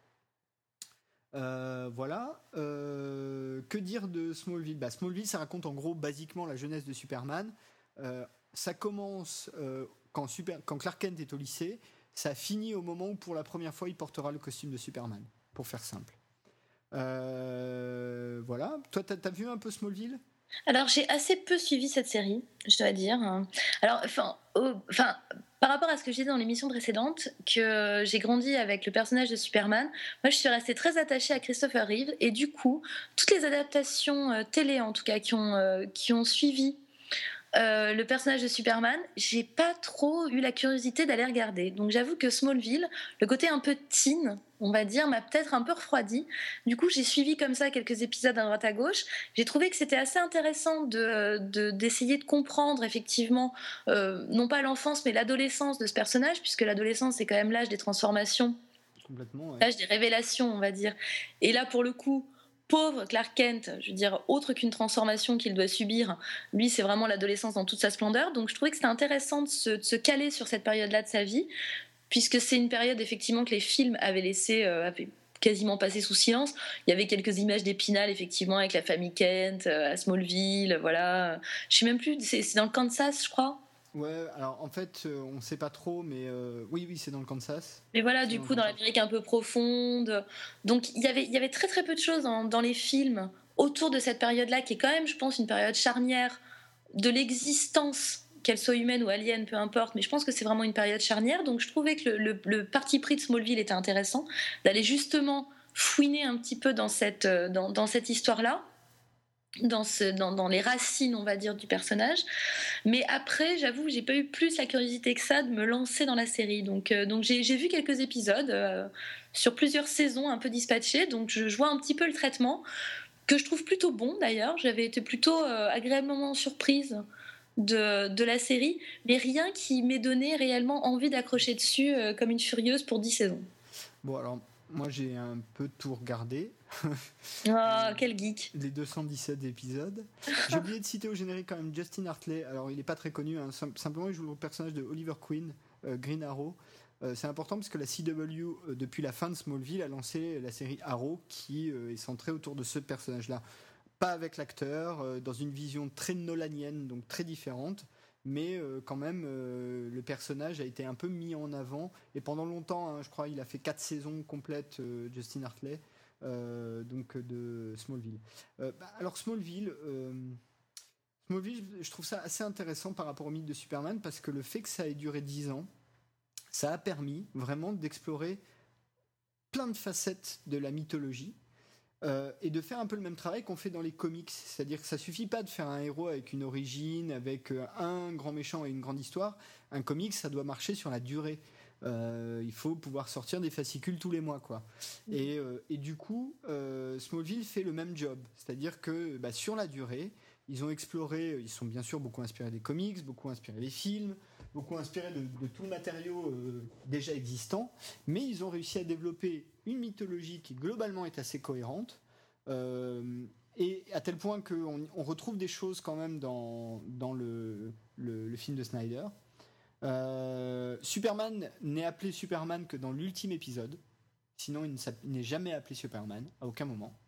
Euh, voilà. Euh, que dire de Smallville? Bah, Smallville, ça raconte en gros basiquement la jeunesse de Superman. Euh, ça commence quand, Clark Kent est au lycée. Ça finit au moment où pour la première fois il portera le costume de Superman, pour faire simple. Voilà. Toi, t'as as vu un peu Smallville? Alors j'ai assez peu suivi cette série, je dois dire. Alors, enfin, par rapport à ce que j'ai dit dans l'émission précédente, que j'ai grandi avec le personnage de Superman, moi je suis restée très attachée à Christopher Reeve et du coup, toutes les adaptations euh, télé en tout cas qui ont, euh, qui ont suivi euh, le personnage de Superman, j'ai pas trop eu la curiosité d'aller regarder. Donc j'avoue que Smallville, le côté un peu teen, on va dire, m'a peut-être un peu refroidi. Du coup, j'ai suivi comme ça quelques épisodes à droite à gauche. J'ai trouvé que c'était assez intéressant de- de- d'essayer de, comprendre effectivement, euh, non pas l'enfance, mais l'adolescence de ce personnage, puisque l'adolescence, c'est quand même l'âge des transformations, Complètement. ouais. l'âge des révélations, on va dire. Et là, pour le coup, pauvre Clark Kent, je veux dire, autre qu'une transformation qu'il doit subir, lui, c'est vraiment l'adolescence dans toute sa splendeur. Donc, je trouvais que c'était intéressant de se, caler sur cette période-là de sa vie, puisque c'est une période, effectivement, que les films avaient laissé. euh, avaient quasiment passé sous silence. Il y avait quelques images d'Épinal, effectivement, avec la famille Kent, euh, à Smallville, voilà. Je sais même plus, c'est dans le Kansas, je crois. Ouais, alors en fait, euh, on sait pas trop, mais euh, oui, oui, c'est dans le Kansas. Mais voilà, du dans coup, dans l'Amérique un peu profonde. Donc, il y avait, il y avait très très peu de choses dans, dans les films autour de cette période-là, qui est quand même, je pense, une période charnière de l'existence, qu'elle soit humaine ou alien, peu importe. Mais je pense que c'est vraiment une période charnière. Donc, je trouvais que le, le- le parti pris de Smallville était intéressant, d'aller justement fouiner un petit peu dans cette, euh, dans, dans cette histoire-là. Dans, les racines, on va dire, du personnage. Mais après, j'avoue, j'ai pas eu plus la curiosité que ça de me lancer dans la série. Donc, euh, j'ai vu quelques épisodes euh, sur plusieurs saisons un peu dispatchées. Donc, je, vois un petit peu le traitement que je trouve plutôt bon d'ailleurs. J'avais été plutôt euh, agréablement surprise de, de la série, mais rien qui m'ait donné réellement envie d'accrocher dessus comme une furieuse pour 10 saisons. Bon, alors, moi, j'ai un peu tout regardé, Ah, quel geek! les 217 épisodes. J'ai oublié de citer au générique quand même Justin Hartley. Alors, il n'est pas très connu, hein, sim- simplement, il joue le personnage de Oliver Queen, euh, Green Arrow. Euh, c'est important parce que la CW, euh, depuis la fin de Smallville, a lancé la série Arrow qui est centrée autour de ce personnage-là. Pas avec l'acteur, dans une vision très nolanienne, donc très différente, mais euh, quand même, euh, le personnage a été un peu mis en avant. Et pendant longtemps, hein, je crois, il a fait quatre saisons complètes, euh, Justin Hartley, donc euh, de Smallville. Euh, bah, alors Smallville, euh, Smallville, je trouve ça assez intéressant par rapport au mythe de Superman parce que le fait que ça ait duré 10 ans, ça a permis vraiment d'explorer plein de facettes de la mythologie. et de faire un peu le même travail qu'on fait dans les comics. C'est-à-dire que ça suffit pas de faire un héros avec une origine, avec un grand méchant et une grande histoire. Un comics, ça doit marcher sur la durée. Euh, il faut pouvoir sortir des fascicules tous les mois, quoi. Et, euh, et du coup, euh, Smallville fait le même job. C'est-à-dire que bah, sur la durée, ils ont exploré, ils sont bien sûr beaucoup inspirés des comics, beaucoup inspirés des films, beaucoup inspirés de, de tout le matériau déjà existant, mais ils ont réussi à développer une mythologie qui globalement est assez cohérente. et à tel point qu'on on retrouve des choses quand même dans, dans le, le- le film de Snyder. Euh, Superman n'est appelé Superman que dans l'ultime épisode. Sinon, il n'est jamais appelé Superman, à aucun moment.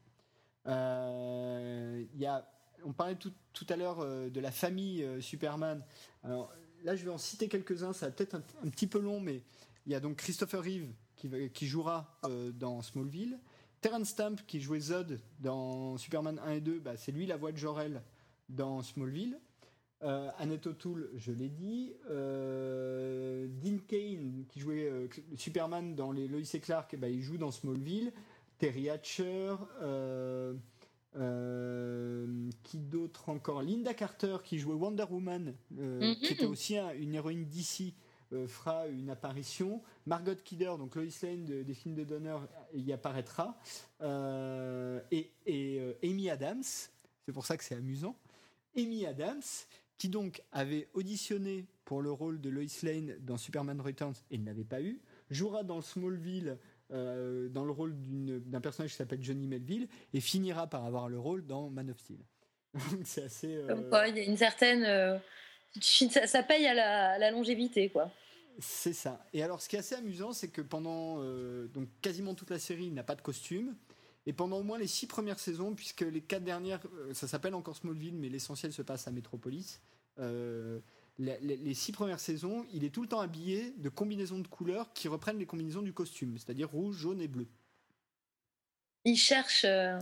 Euh, y a, on parlait tout, tout à l'heure euh, de la famille Superman. Alors, là, je vais en citer quelques-uns. Ça va peut-être un, petit peu long, mais il y a donc Christopher Reeve qui, jouera dans Smallville. Terrence Stamp qui jouait Zod dans Superman 1 et 2, bah, c'est lui la voix de Jor-El dans Smallville. Euh, Annette O'Toole, je l'ai dit. Euh, Dean Kane qui jouait euh, Superman dans les Lois et Clark, bah, il joue dans Smallville. Terry Hatcher. qui d'autre encore? Linda Carter qui jouait Wonder Woman, Mhm. qui était aussi un- une héroïne d'ici, fera une apparition. Margot Kidder, donc Lois Lane de- des films de Donner, y apparaîtra. Et et, Amy Adams, c'est pour ça que c'est amusant. Amy Adams, qui donc avait auditionné pour le rôle de Lois Lane dans Superman Returns et ne l'avait pas eu, jouera dans Smallville euh, dans le rôle d'un personnage qui s'appelle Johnny Melville et finira par avoir le rôle dans Man of Steel. Donc c'est assez. euh, Comme quoi, il y a une certaine. euh, ça, ça paye à la, à la longévité, quoi. C'est ça. Et alors, ce qui est assez amusant, c'est que pendant donc quasiment toute la série, il n'a pas de costume. Et pendant au moins les six premières saisons, puisque les quatre dernières, euh, ça s'appelle encore Smallville, mais l'essentiel se passe à Metropolis. euh, les, les six premières saisons, il est tout le temps habillé de combinaisons de couleurs qui reprennent les combinaisons du costume, c'est-à-dire rouge, jaune et bleu. Il cherche, euh,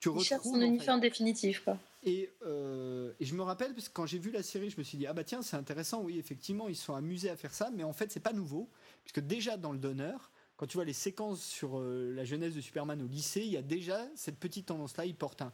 Tu il cherche son fait, uniforme définitif, quoi. Et, euh, et je me rappelle, parce que quand j'ai vu la série, je me suis dit, ah bah tiens, c'est intéressant, oui, effectivement, ils se sont amusés à faire ça, mais en fait, c'est pas nouveau, puisque déjà dans le Donner, quand tu vois les séquences sur euh, la jeunesse de Superman au lycée, il y a déjà cette petite tendance-là, il porte un.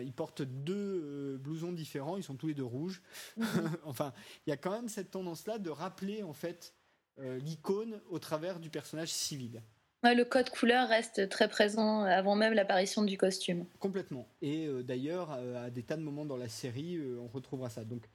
il porte deux euh, blousons différents, ils sont tous les deux rouges. enfin, il y a quand même cette tendance-là de rappeler en fait euh, l'icône au travers du personnage civil. Ouais, le code couleur reste très présent avant même l'apparition du costume. Complètement. Et euh, d'ailleurs, euh, à des tas de moments dans la série, euh, on retrouvera ça. Donc,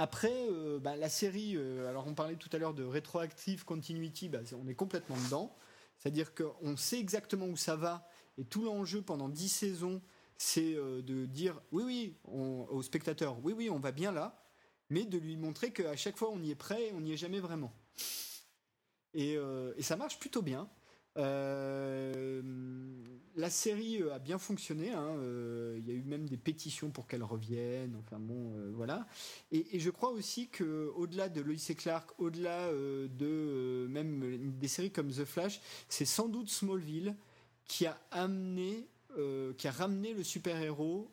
après, euh, bah, la série, euh, alors on parlait tout à l'heure de rétroactive continuity, bah, on est complètement dedans. C'est-à-dire qu'on sait exactement où ça va, et tout l'enjeu pendant 10 saisons, c'est euh, de dire oui, oui, au spectateur, oui, oui, on va bien là, mais de lui montrer qu'à chaque fois on y est prêt et on n'y est jamais vraiment. Et, euh, et ça marche plutôt bien. Euh, la série euh, a bien fonctionné. hein, euh, Il y a eu même des pétitions pour qu'elle revienne. Enfin bon, voilà. Et, je crois aussi que au-delà de Lois et Clark, au-delà de même des séries comme The Flash, c'est sans doute Smallville qui a amené, qui a ramené le super-héros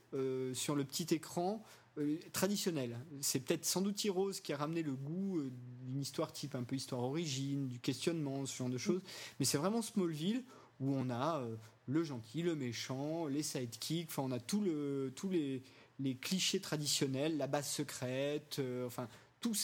sur le petit écran euh, traditionnel. C'est peut-être sans doute Heroes qui a ramené le goût euh, d'une histoire type un peu histoire origine, du questionnement, ce genre de choses. Mais c'est vraiment Smallville où on a euh, le gentil, le méchant, les sidekicks, enfin on a tout le, tous les, clichés traditionnels, la base secrète, enfin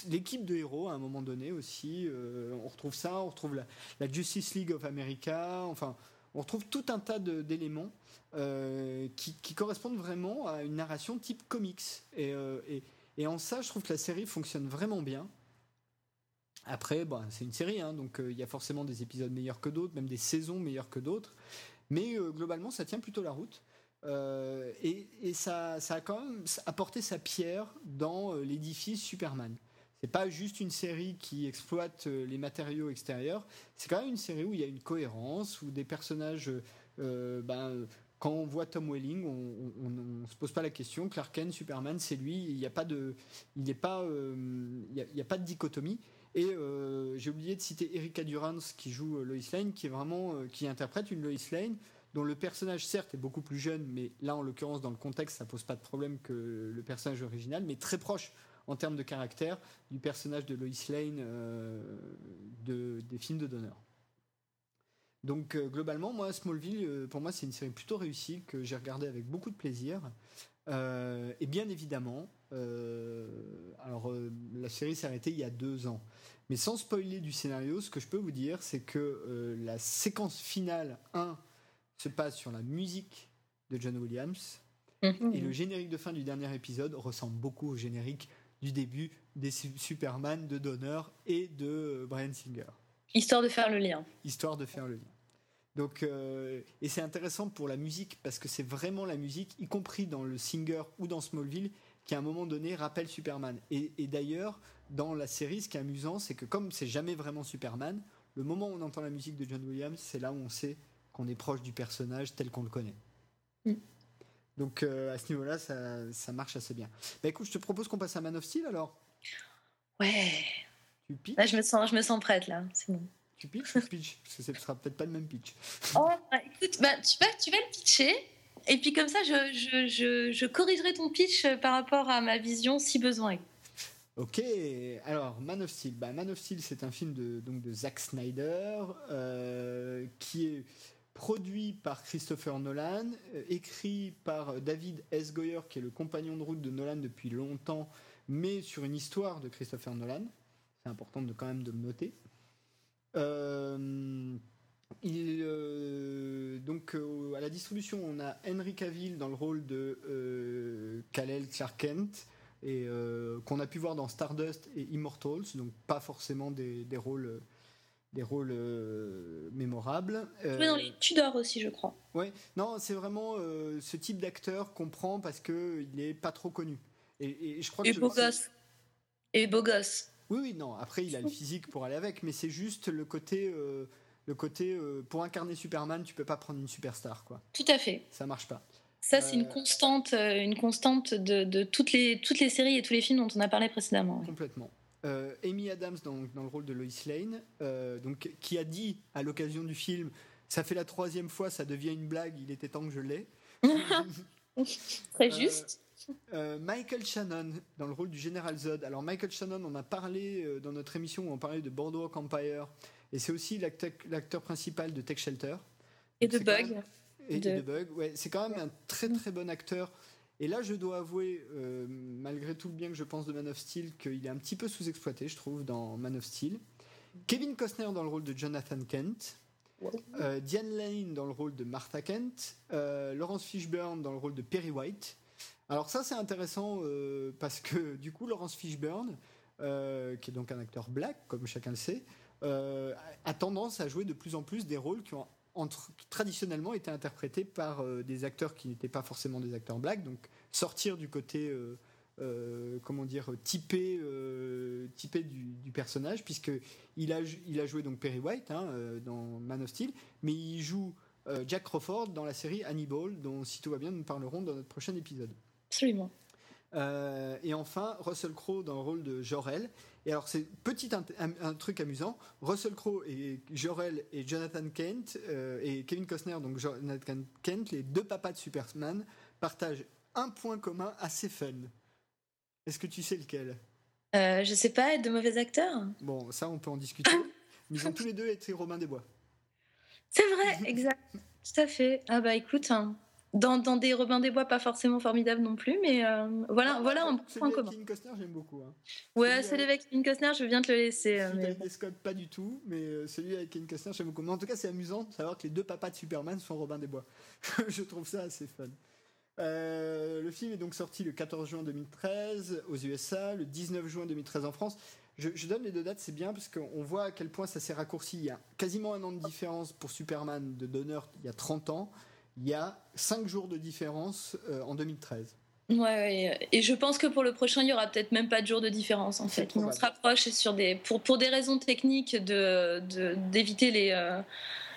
l'équipe de héros à un moment donné aussi. on retrouve ça, on retrouve la, la Justice League of America, enfin on retrouve tout un tas d'éléments euh, qui, correspondent vraiment à une narration type comics. Et, euh, et, en ça, je trouve que la série fonctionne vraiment bien. Après, bah, c'est une série, hein, donc euh, il y a forcément des épisodes meilleurs que d'autres, même des saisons meilleures que d'autres. Mais globalement, ça tient plutôt la route. Et ça, ça a quand même apporté sa pierre dans l'édifice Superman. C'est pas juste une série qui exploite euh, les matériaux extérieurs. C'est quand même une série où il y a une cohérence, où des personnages, euh, ben, quand on voit Tom Welling, on, on se pose pas la question. Clark Kent, Superman, c'est lui. Il n'y a pas de, il n'est pas, euh, y pas de dichotomie. Et euh, j'ai oublié de citer Erika Durance qui joue euh, Lois Lane, qui est vraiment, euh, qui interprète une Lois Lane dont le personnage certes est beaucoup plus jeune, mais là en l'occurrence dans le contexte ça pose pas de problème que le personnage original, mais très proche en termes de caractère du personnage de Lois Lane euh, de, des films de Donner. Donc euh, globalement, moi Smallville, euh, pour moi c'est une série plutôt réussie que j'ai regardée avec beaucoup de plaisir. Euh, et bien évidemment, alors la série s'est arrêtée il y a deux ans. Mais sans spoiler du scénario, ce que je peux vous dire, c'est que la séquence finale 1 se passe sur la musique de John Williams. Mhm. Et le générique de fin du dernier épisode ressemble beaucoup au générique du début des Su- Superman de Donner et de euh, Brian Singer, Histoire de faire le lien. histoire de faire le lien. Donc, euh, et c'est intéressant pour la musique parce que c'est vraiment la musique, y compris dans le Singer ou dans Smallville, qui à un moment donné rappelle Superman. Et, et d'ailleurs, dans la série, ce qui est amusant, c'est que comme c'est jamais vraiment Superman, le moment où on entend la musique de John Williams, c'est là où on sait qu'on est proche du personnage tel qu'on le connaît. Mm. Donc euh, à ce niveau-là, ça, ça marche assez bien. Bah écoute, je te propose qu'on passe à Man of Steel alors. Ouais. Tu pitches Là, je me sens, je me sens prête là. C'est bon. Tu pitches ou pitch Parce que ce sera peut-être pas le même pitch. Oh, bah, écoute, bah, tu, vas, tu vas le pitcher. Et puis comme ça, je, je, je, je corrigerai ton pitch euh, par rapport à ma vision si besoin. Ok, alors Man of Steel. Bah, Man of Steel, c'est un film de, donc, de Zack Snyder euh, qui est produit par Christopher Nolan, euh, écrit par David S. Goyer, qui est le compagnon de route de Nolan depuis longtemps, mais sur une histoire de Christopher Nolan. C'est important de quand même de le noter. Euh, euh, donc euh, à la distribution, on a Henry Cavill dans le rôle de euh, Kal-El Clark Kent et euh, qu'on a pu voir dans Stardust et Immortals, donc pas forcément des, rôles euh, des rôles euh, mémorables. Euh, Joué dans les Tudors aussi, je crois. Ouais, non, c'est vraiment euh, ce type d'acteur qu'on prend parce que il est pas trop connu. Et, et je crois Et que beau gosse. Et beau gosse. Oui, oui, non. Après, il a le physique pour aller avec, mais c'est juste le côté, euh, le côté euh, pour incarner Superman, tu peux pas prendre une superstar, quoi. Tout à fait. Ça marche pas. Ça, c'est Euh, une constante, euh, une constante de, de toutes, les, toutes les séries et tous les films dont on a parlé précédemment. Complètement. Euh, Amy Adams dans, dans le rôle de Lois Lane, euh, donc qui a dit à l'occasion du film, ça fait la troisième fois, ça devient une blague, il était temps que je l'ai. Très juste. Euh, Michael Shannon dans le rôle du général Zod. Alors Michael Shannon, on a parlé dans notre émission où on parlait de Boardwalk Empire, et c'est aussi l'acteur principal de Tech Shelter. Et de Bug. même- Et De- et de Bug. Ouais, c'est quand même un très très bon acteur. Et là, je dois avouer, euh, malgré tout le bien que je pense de Man of Steel, qu'il est un petit peu sous-exploité, je trouve, dans Man of Steel. Kevin Costner dans le rôle de Jonathan Kent. Euh, Diane Lane dans le rôle de Martha Kent. euh, Laurence Fishburne dans le rôle de Perry White. Alors ça, c'est intéressant parce que du coup, Laurence Fishburne, qui est donc un acteur black, comme chacun le sait, a tendance à jouer de plus en plus des rôles qui ont entre, qui traditionnellement été interprétés par euh, des acteurs qui n'étaient pas forcément des acteurs black, donc sortir du côté, euh, euh, comment dire, typé, typé du, du personnage, puisque il a, il a joué donc Perry White hein, dans Man of Steel, mais il joue Jack Crawford dans la série Hannibal, dont si tout va bien, nous parlerons dans notre prochain épisode. Absolument. Euh, et enfin, Russell Crowe dans le rôle de Jor-El. Et alors, c'est petit un, truc amusant. Russell Crowe et Jor-El et Jonathan Kent euh, et Kevin Costner, donc Jonathan Kent, les deux papas de Superman, partagent un point commun assez fun. Est-ce que tu sais lequel? Euh, je sais pas, être de mauvais acteurs? Bon, ça, on peut en discuter. Mais ils ont tous les deux été Robin des Bois. C'est vrai, exact. Tout à fait. Ah bah écoute, hein, dans, dans des Robin des Bois pas forcément formidables non plus, mais euh, voilà, Ah, voilà un point avec commun. Kevin Costner, j'aime beaucoup. hein. Ouais, celui celui avec- avec Kevin Costner, je viens de te le laisser. euh, Celui mais d'Ridley Scott, pas du tout, mais euh, celui avec Kevin Costner, j'aime beaucoup. Mais en tout cas, c'est amusant de savoir que les deux papas de Superman sont Robin des Bois. Je trouve ça assez fun. Euh, le film est donc sorti le 14 juin 2013 aux USA, le 19 juin 2013 en France. Je, je donne les deux dates, c'est bien parce qu'on voit à quel point ça s'est raccourci. Il y a quasiment un an de différence pour Superman de Donner il y a 30 ans. Il y a 5 jours de différence euh, en 2013. Ouais, ouais, et je pense que pour le prochain, il y aura peut-être même pas de jour de différence en fait. On se rapproche sur des pour pour des raisons techniques de de- d'éviter les, euh,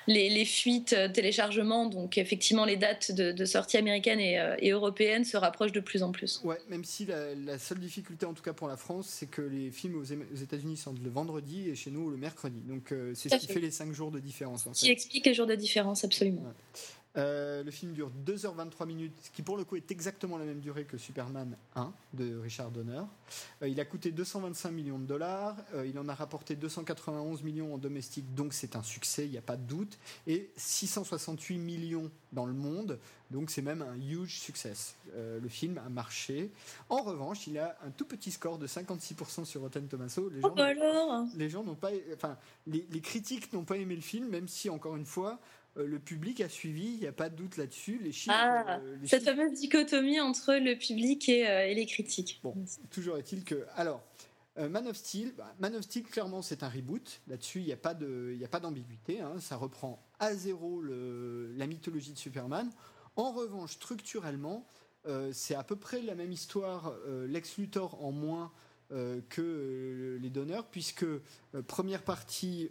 les les fuites euh, téléchargements. Donc effectivement, les dates de, de sortie américaines et, euh, et européennes se rapprochent de plus en plus. Ouais, même si la, la seule difficulté, en tout cas pour la France, c'est que les films aux, États-Unis sortent le vendredi et chez nous le mercredi. Donc euh, c'est ce qui fait. fait les 5 jours de différence. En Qui explique les jours de différence absolument. Euh, le film dure 2h23 minutes, ce qui pour le coup est exactement la même durée que Superman 1 de Richard Donner. Euh, il a coûté 225 millions de dollars, euh, il en a rapporté 291 millions en domestique, donc c'est un succès, il n'y a pas de doute, et 668 millions dans le monde, donc c'est même un huge success. Le film a marché. En revanche, il a un tout petit score de 56% sur Rotten Tomatoes. Les Oh gens bah alors les gens n'ont pas, enfin, les, les critiques n'ont pas aimé le film, même si encore une fois, le public a suivi, il n'y a pas de doute là-dessus. Les chiffres, Ah, euh, les Cette chiffres- fameuse dichotomie entre le public et, euh, et les critiques. Bon. toujours est-il que, alors, euh, Man of Steel, bah, Man of Steel, clairement, c'est un reboot. Là-dessus, il n'y a pas de, il y a pas d'ambiguïté. hein. Ça reprend à zéro le- la mythologie de Superman. En revanche, structurellement, euh, c'est à peu près la même histoire. euh, Lex Luthor en moins. Euh, que euh, les donneurs, puisque euh, première partie,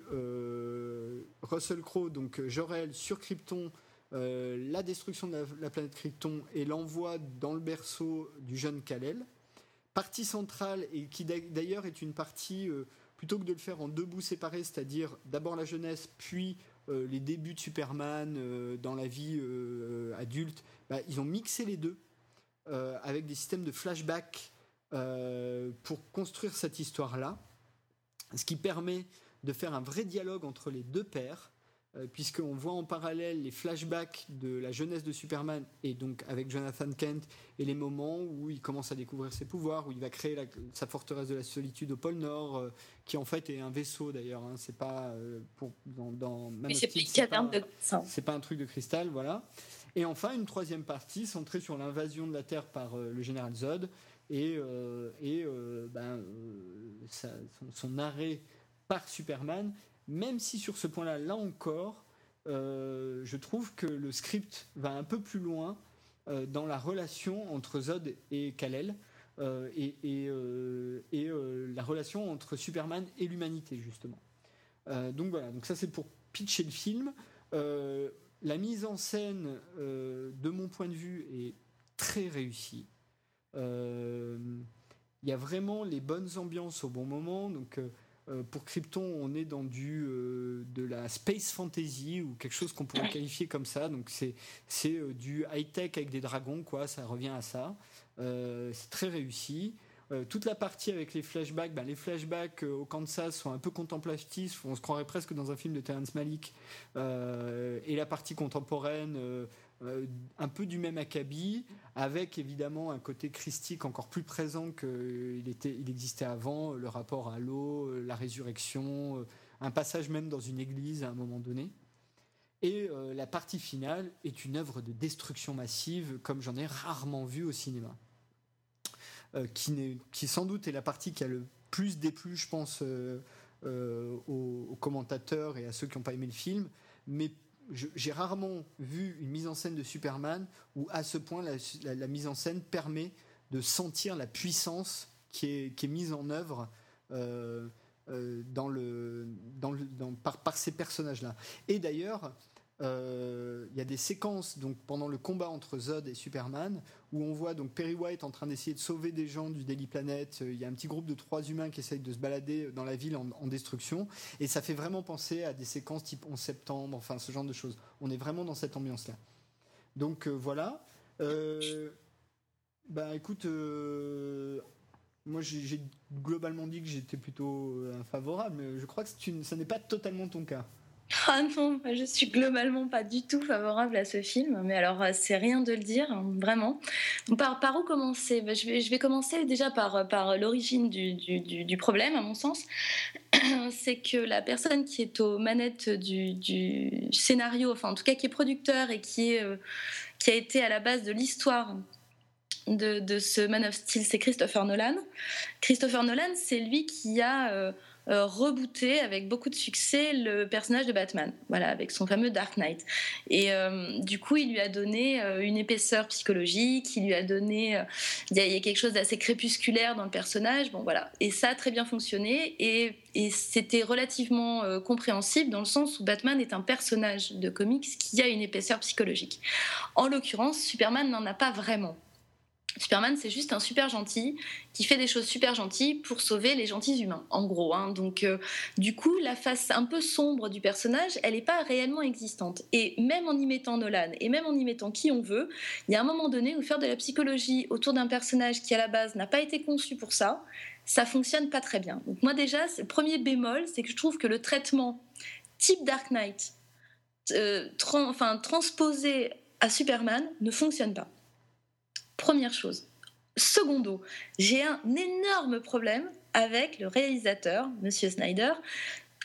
Russell Crowe, donc Jor-El sur Krypton, la destruction de la, la planète Krypton et l'envoi dans le berceau du jeune Kal-El. partie centrale et qui d'a- d'ailleurs est une partie plutôt que de le faire en deux bouts séparés, c'est-à-dire d'abord la jeunesse, puis les débuts de Superman dans la vie adulte, bah, ils ont mixé les deux avec des systèmes de flashback euh, pour construire cette histoire-là, ce qui permet de faire un vrai dialogue entre les deux pères, euh, puisqu'on voit en parallèle les flashbacks de la jeunesse de Superman et donc avec Jonathan Kent et les moments où il commence à découvrir ses pouvoirs, où il va créer la- sa forteresse de la solitude au pôle Nord, euh, qui en fait est un vaisseau d'ailleurs. hein, c'est pas euh, pour dans, dans c'est pas de pas un truc de cristal, voilà. Et enfin, une troisième partie centrée sur l'invasion de la Terre par euh, le général Zod et, euh, euh, ben, euh, son, arrêt par Superman, même si sur ce point-là, là encore, je trouve que le script va un peu plus loin dans la relation entre Zod et Kal-El. et et, la relation entre Superman et l'humanité justement. Donc voilà, donc ça c'est pour pitcher le film. La mise en scène, de mon point de vue, est très réussie. Euh, Il y a vraiment les bonnes ambiances au bon moment. Donc, euh, euh, pour Krypton, on est dans du, euh, de la space fantasy ou quelque chose qu'on pourrait qualifier comme ça. Donc, c'est euh, du high-tech avec des dragons, quoi. Ça revient à ça. Euh, c'est très réussi. Euh, toute la partie avec les flashbacks, ben, les flashbacks euh, au Kansas sont un peu contemplatifs, on se croirait presque dans un film de Terrence Malick, Euh, et la partie contemporaine, euh, un peu du même acabit, avec évidemment un côté christique encore plus présent qu'il il existait avant, le rapport à l'eau, euh, la résurrection, euh, un passage même dans une église à un moment donné. Et la partie finale est une œuvre de destruction massive, comme j'en ai rarement vu au cinéma. Qui, sans doute est la partie qui a le plus déplu, je pense, aux, aux commentateurs et à ceux qui n'ont pas aimé le film. Mais j'ai rarement vu une mise en scène de Superman où, à ce point, la, mise en scène permet de sentir la puissance qui est, mise en œuvre euh, euh, par, par ces personnages-là. Et d'ailleurs, il y a des séquences donc pendant le combat entre Zod et Superman où on voit donc Perry White en train d'essayer de sauver des gens du Daily Planet. Euh, Il y a un petit groupe de trois humains qui essayent de se balader dans la ville en, destruction et ça fait vraiment penser à des séquences type 11 septembre, enfin ce genre de choses. On est vraiment dans cette ambiance-là. Donc euh, voilà. Euh, bah écoute, euh, moi j'ai globalement dit que j'étais plutôt euh, favorable, mais je crois que une- ça n'est pas totalement ton cas. Ah non, je suis globalement pas du tout favorable à ce film, mais alors euh, c'est rien de le dire, hein, vraiment. Par, où commencer? Bah, je, vais, je vais commencer déjà par, par l'origine du, du- problème, à mon sens. C'est que la personne qui est aux manettes du, du scénario, enfin en tout cas qui est producteur et qui, euh, qui a été à la base de l'histoire de, de ce Man of Steel, c'est Christopher Nolan. Christopher Nolan, c'est lui qui a euh, euh, avec beaucoup de succès le personnage de Batman, voilà, avec son fameux Dark Knight. Et euh, du coup, il lui a donné euh, une épaisseur psychologique, il lui a donné, euh, il y, a- quelque chose d'assez crépusculaire dans le personnage, bon voilà. Et ça a très bien fonctionné et, c'était relativement compréhensible dans le sens où Batman est un personnage de comics qui a une épaisseur psychologique. En l'occurrence, Superman n'en a pas vraiment. Superman, c'est juste un super gentil qui fait des choses super gentilles pour sauver les gentils humains, en gros. hein. Donc, euh, du coup, la face un peu sombre du personnage, elle n'est pas réellement existante. Et même en y mettant Nolan, et même en y mettant qui on veut, il y a un moment donné où faire de la psychologie autour d'un personnage qui, à la base, n'a pas été conçu pour ça, ça fonctionne pas très bien. Donc, moi, déjà, le premier bémol, c'est que je trouve que le traitement type Dark Knight, euh, enfin, transposé à Superman, ne fonctionne pas. Première chose. Secondo, j'ai un énorme problème avec le réalisateur, Monsieur Snyder,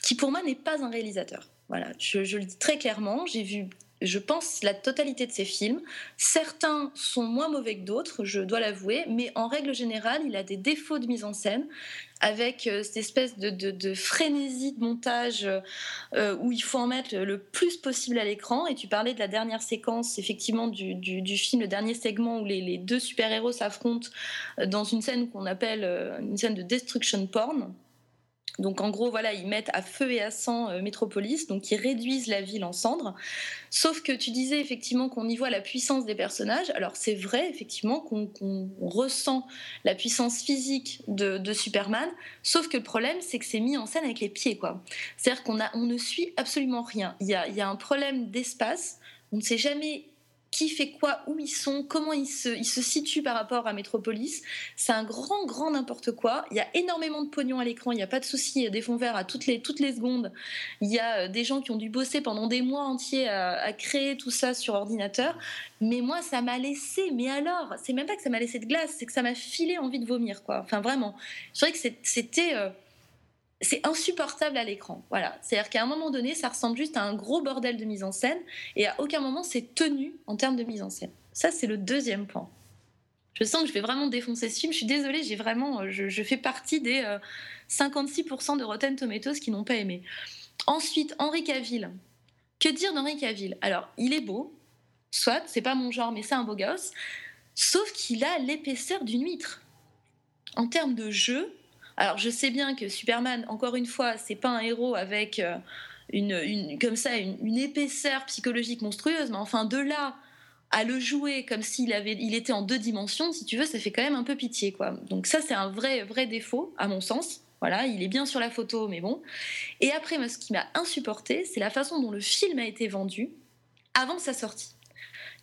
qui pour moi n'est pas un réalisateur. Voilà, je, je le dis très clairement. J'ai vu, je pense, la totalité de ses films. Certains sont moins mauvais que d'autres, je dois l'avouer, mais en règle générale, il a des défauts de mise en scène avec euh, cette espèce de, frénésie de montage euh, où il faut en mettre le, plus possible à l'écran. Et tu parlais de la dernière séquence, effectivement, du, film, le dernier segment où les, deux super-héros s'affrontent euh, dans une scène qu'on appelle une scène de destruction porn. Donc en gros, voilà, ils mettent à feu et à sang euh, Metropolis, donc ils réduisent la ville en cendres. Sauf que tu disais effectivement qu'on y voit la puissance des personnages. Alors c'est vrai effectivement qu'on ressent la puissance physique de, Superman, sauf que le problème c'est que c'est mis en scène avec les pieds, quoi. C'est-à-dire qu'on ne suit absolument rien. Il y a, il y a un problème d'espace. On ne sait jamais qui fait quoi, où ils sont, comment ils se, ils se situent par rapport à Metropolis. C'est un grand, grand n'importe quoi. Il y a énormément de pognon à l'écran, il n'y a pas de souci, il y a des fonds verts à toutes les, toutes les secondes. Il y a euh, des gens qui ont dû bosser pendant des mois entiers à, créer tout ça sur ordinateur. Mais moi, ça m'a laissé, mais alors, c'est même pas que ça m'a laissé de glace, c'est que ça m'a filé envie de vomir, quoi. Enfin, vraiment. Je dirais que c'était. euh, c'est insupportable à l'écran. Voilà. C'est-à-dire qu'à un moment donné, ça ressemble juste à un gros bordel de mise en scène et à aucun moment c'est tenu en termes de mise en scène. Ça, c'est le deuxième point. Je sens que je vais vraiment défoncer ce film. Je suis désolée, j'ai vraiment, euh, je, fais partie des euh, 56% de Rotten Tomatoes qui n'ont pas aimé. Ensuite, Henri Cavill. Que dire d'Henri Cavill? Alors, il est beau, soit, c'est pas mon genre, mais c'est un beau gosse. Sauf qu'il a l'épaisseur d'une huître. En termes de jeu, alors je sais bien que Superman, encore une fois, c'est pas un héros avec euh, une, comme ça une, une épaisseur psychologique monstrueuse, mais enfin de là à le jouer comme s'il avait, il était en deux dimensions, si tu veux, ça fait quand même un peu pitié, quoi. Donc ça, c'est un vrai, vrai défaut, à mon sens. Voilà, il est bien sur la photo, mais bon. Et après, moi, ce qui m'a insupporté, c'est la façon dont le film a été vendu avant sa sortie.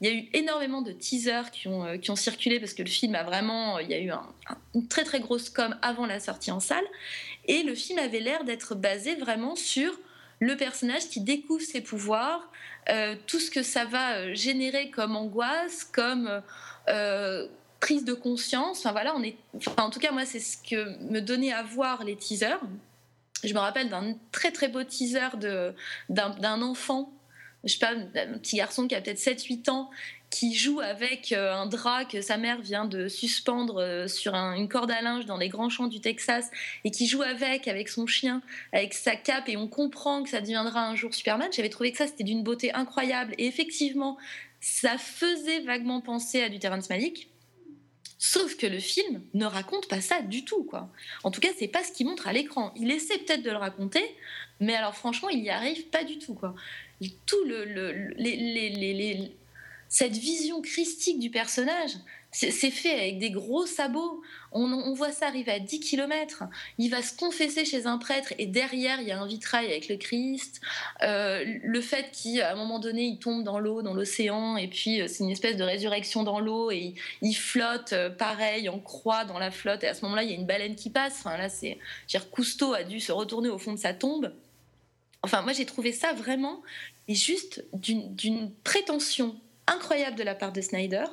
Il y a eu énormément de teasers qui ont, euh, circulé parce que le film a vraiment. Il y a eu un- un- une très très grosse com avant la sortie en salle. Et le film avait l'air d'être basé vraiment sur le personnage qui découvre ses pouvoirs, euh, tout ce que ça va euh, générer comme angoisse, comme euh, prise de conscience. Enfin voilà, on est. En tout cas, moi, c'est ce que me donnait à voir les teasers. Je me rappelle d'un très très beau teaser d'un enfant je sais pas, un petit garçon qui a peut-être 7-8 ans, qui joue avec euh, un drap que sa mère vient de suspendre euh, sur un- une corde à linge dans les grands champs du Texas, et qui joue avec, avec son chien, avec sa cape, et on comprend que ça deviendra un jour Superman. J'avais trouvé que ça, c'était d'une beauté incroyable, et effectivement, ça faisait vaguement penser à du Terrence Malick. Sauf que le film ne raconte pas ça du tout, quoi. En tout cas, c'est pas ce qu'il montre à l'écran. Il essaie peut-être de le raconter, mais alors franchement, il y arrive pas du tout, quoi. Tout le, cette vision christique du personnage, c'est fait avec des gros sabots. On, voit ça arriver à 10 km. Il va se confesser chez un prêtre et derrière, il y a un vitrail avec le Christ. Euh, le fait qu'à un moment donné, il tombe dans l'eau, dans l'océan, et puis euh, c'est une espèce de résurrection dans l'eau, et il, flotte euh, pareil, en croix dans la flotte, et à ce moment-là, il y a une baleine qui passe. Enfin, là, c'est. Cousteau a dû se retourner au fond de sa tombe. Enfin, moi, j'ai trouvé ça vraiment juste d'une prétention incroyable de la part de Snyder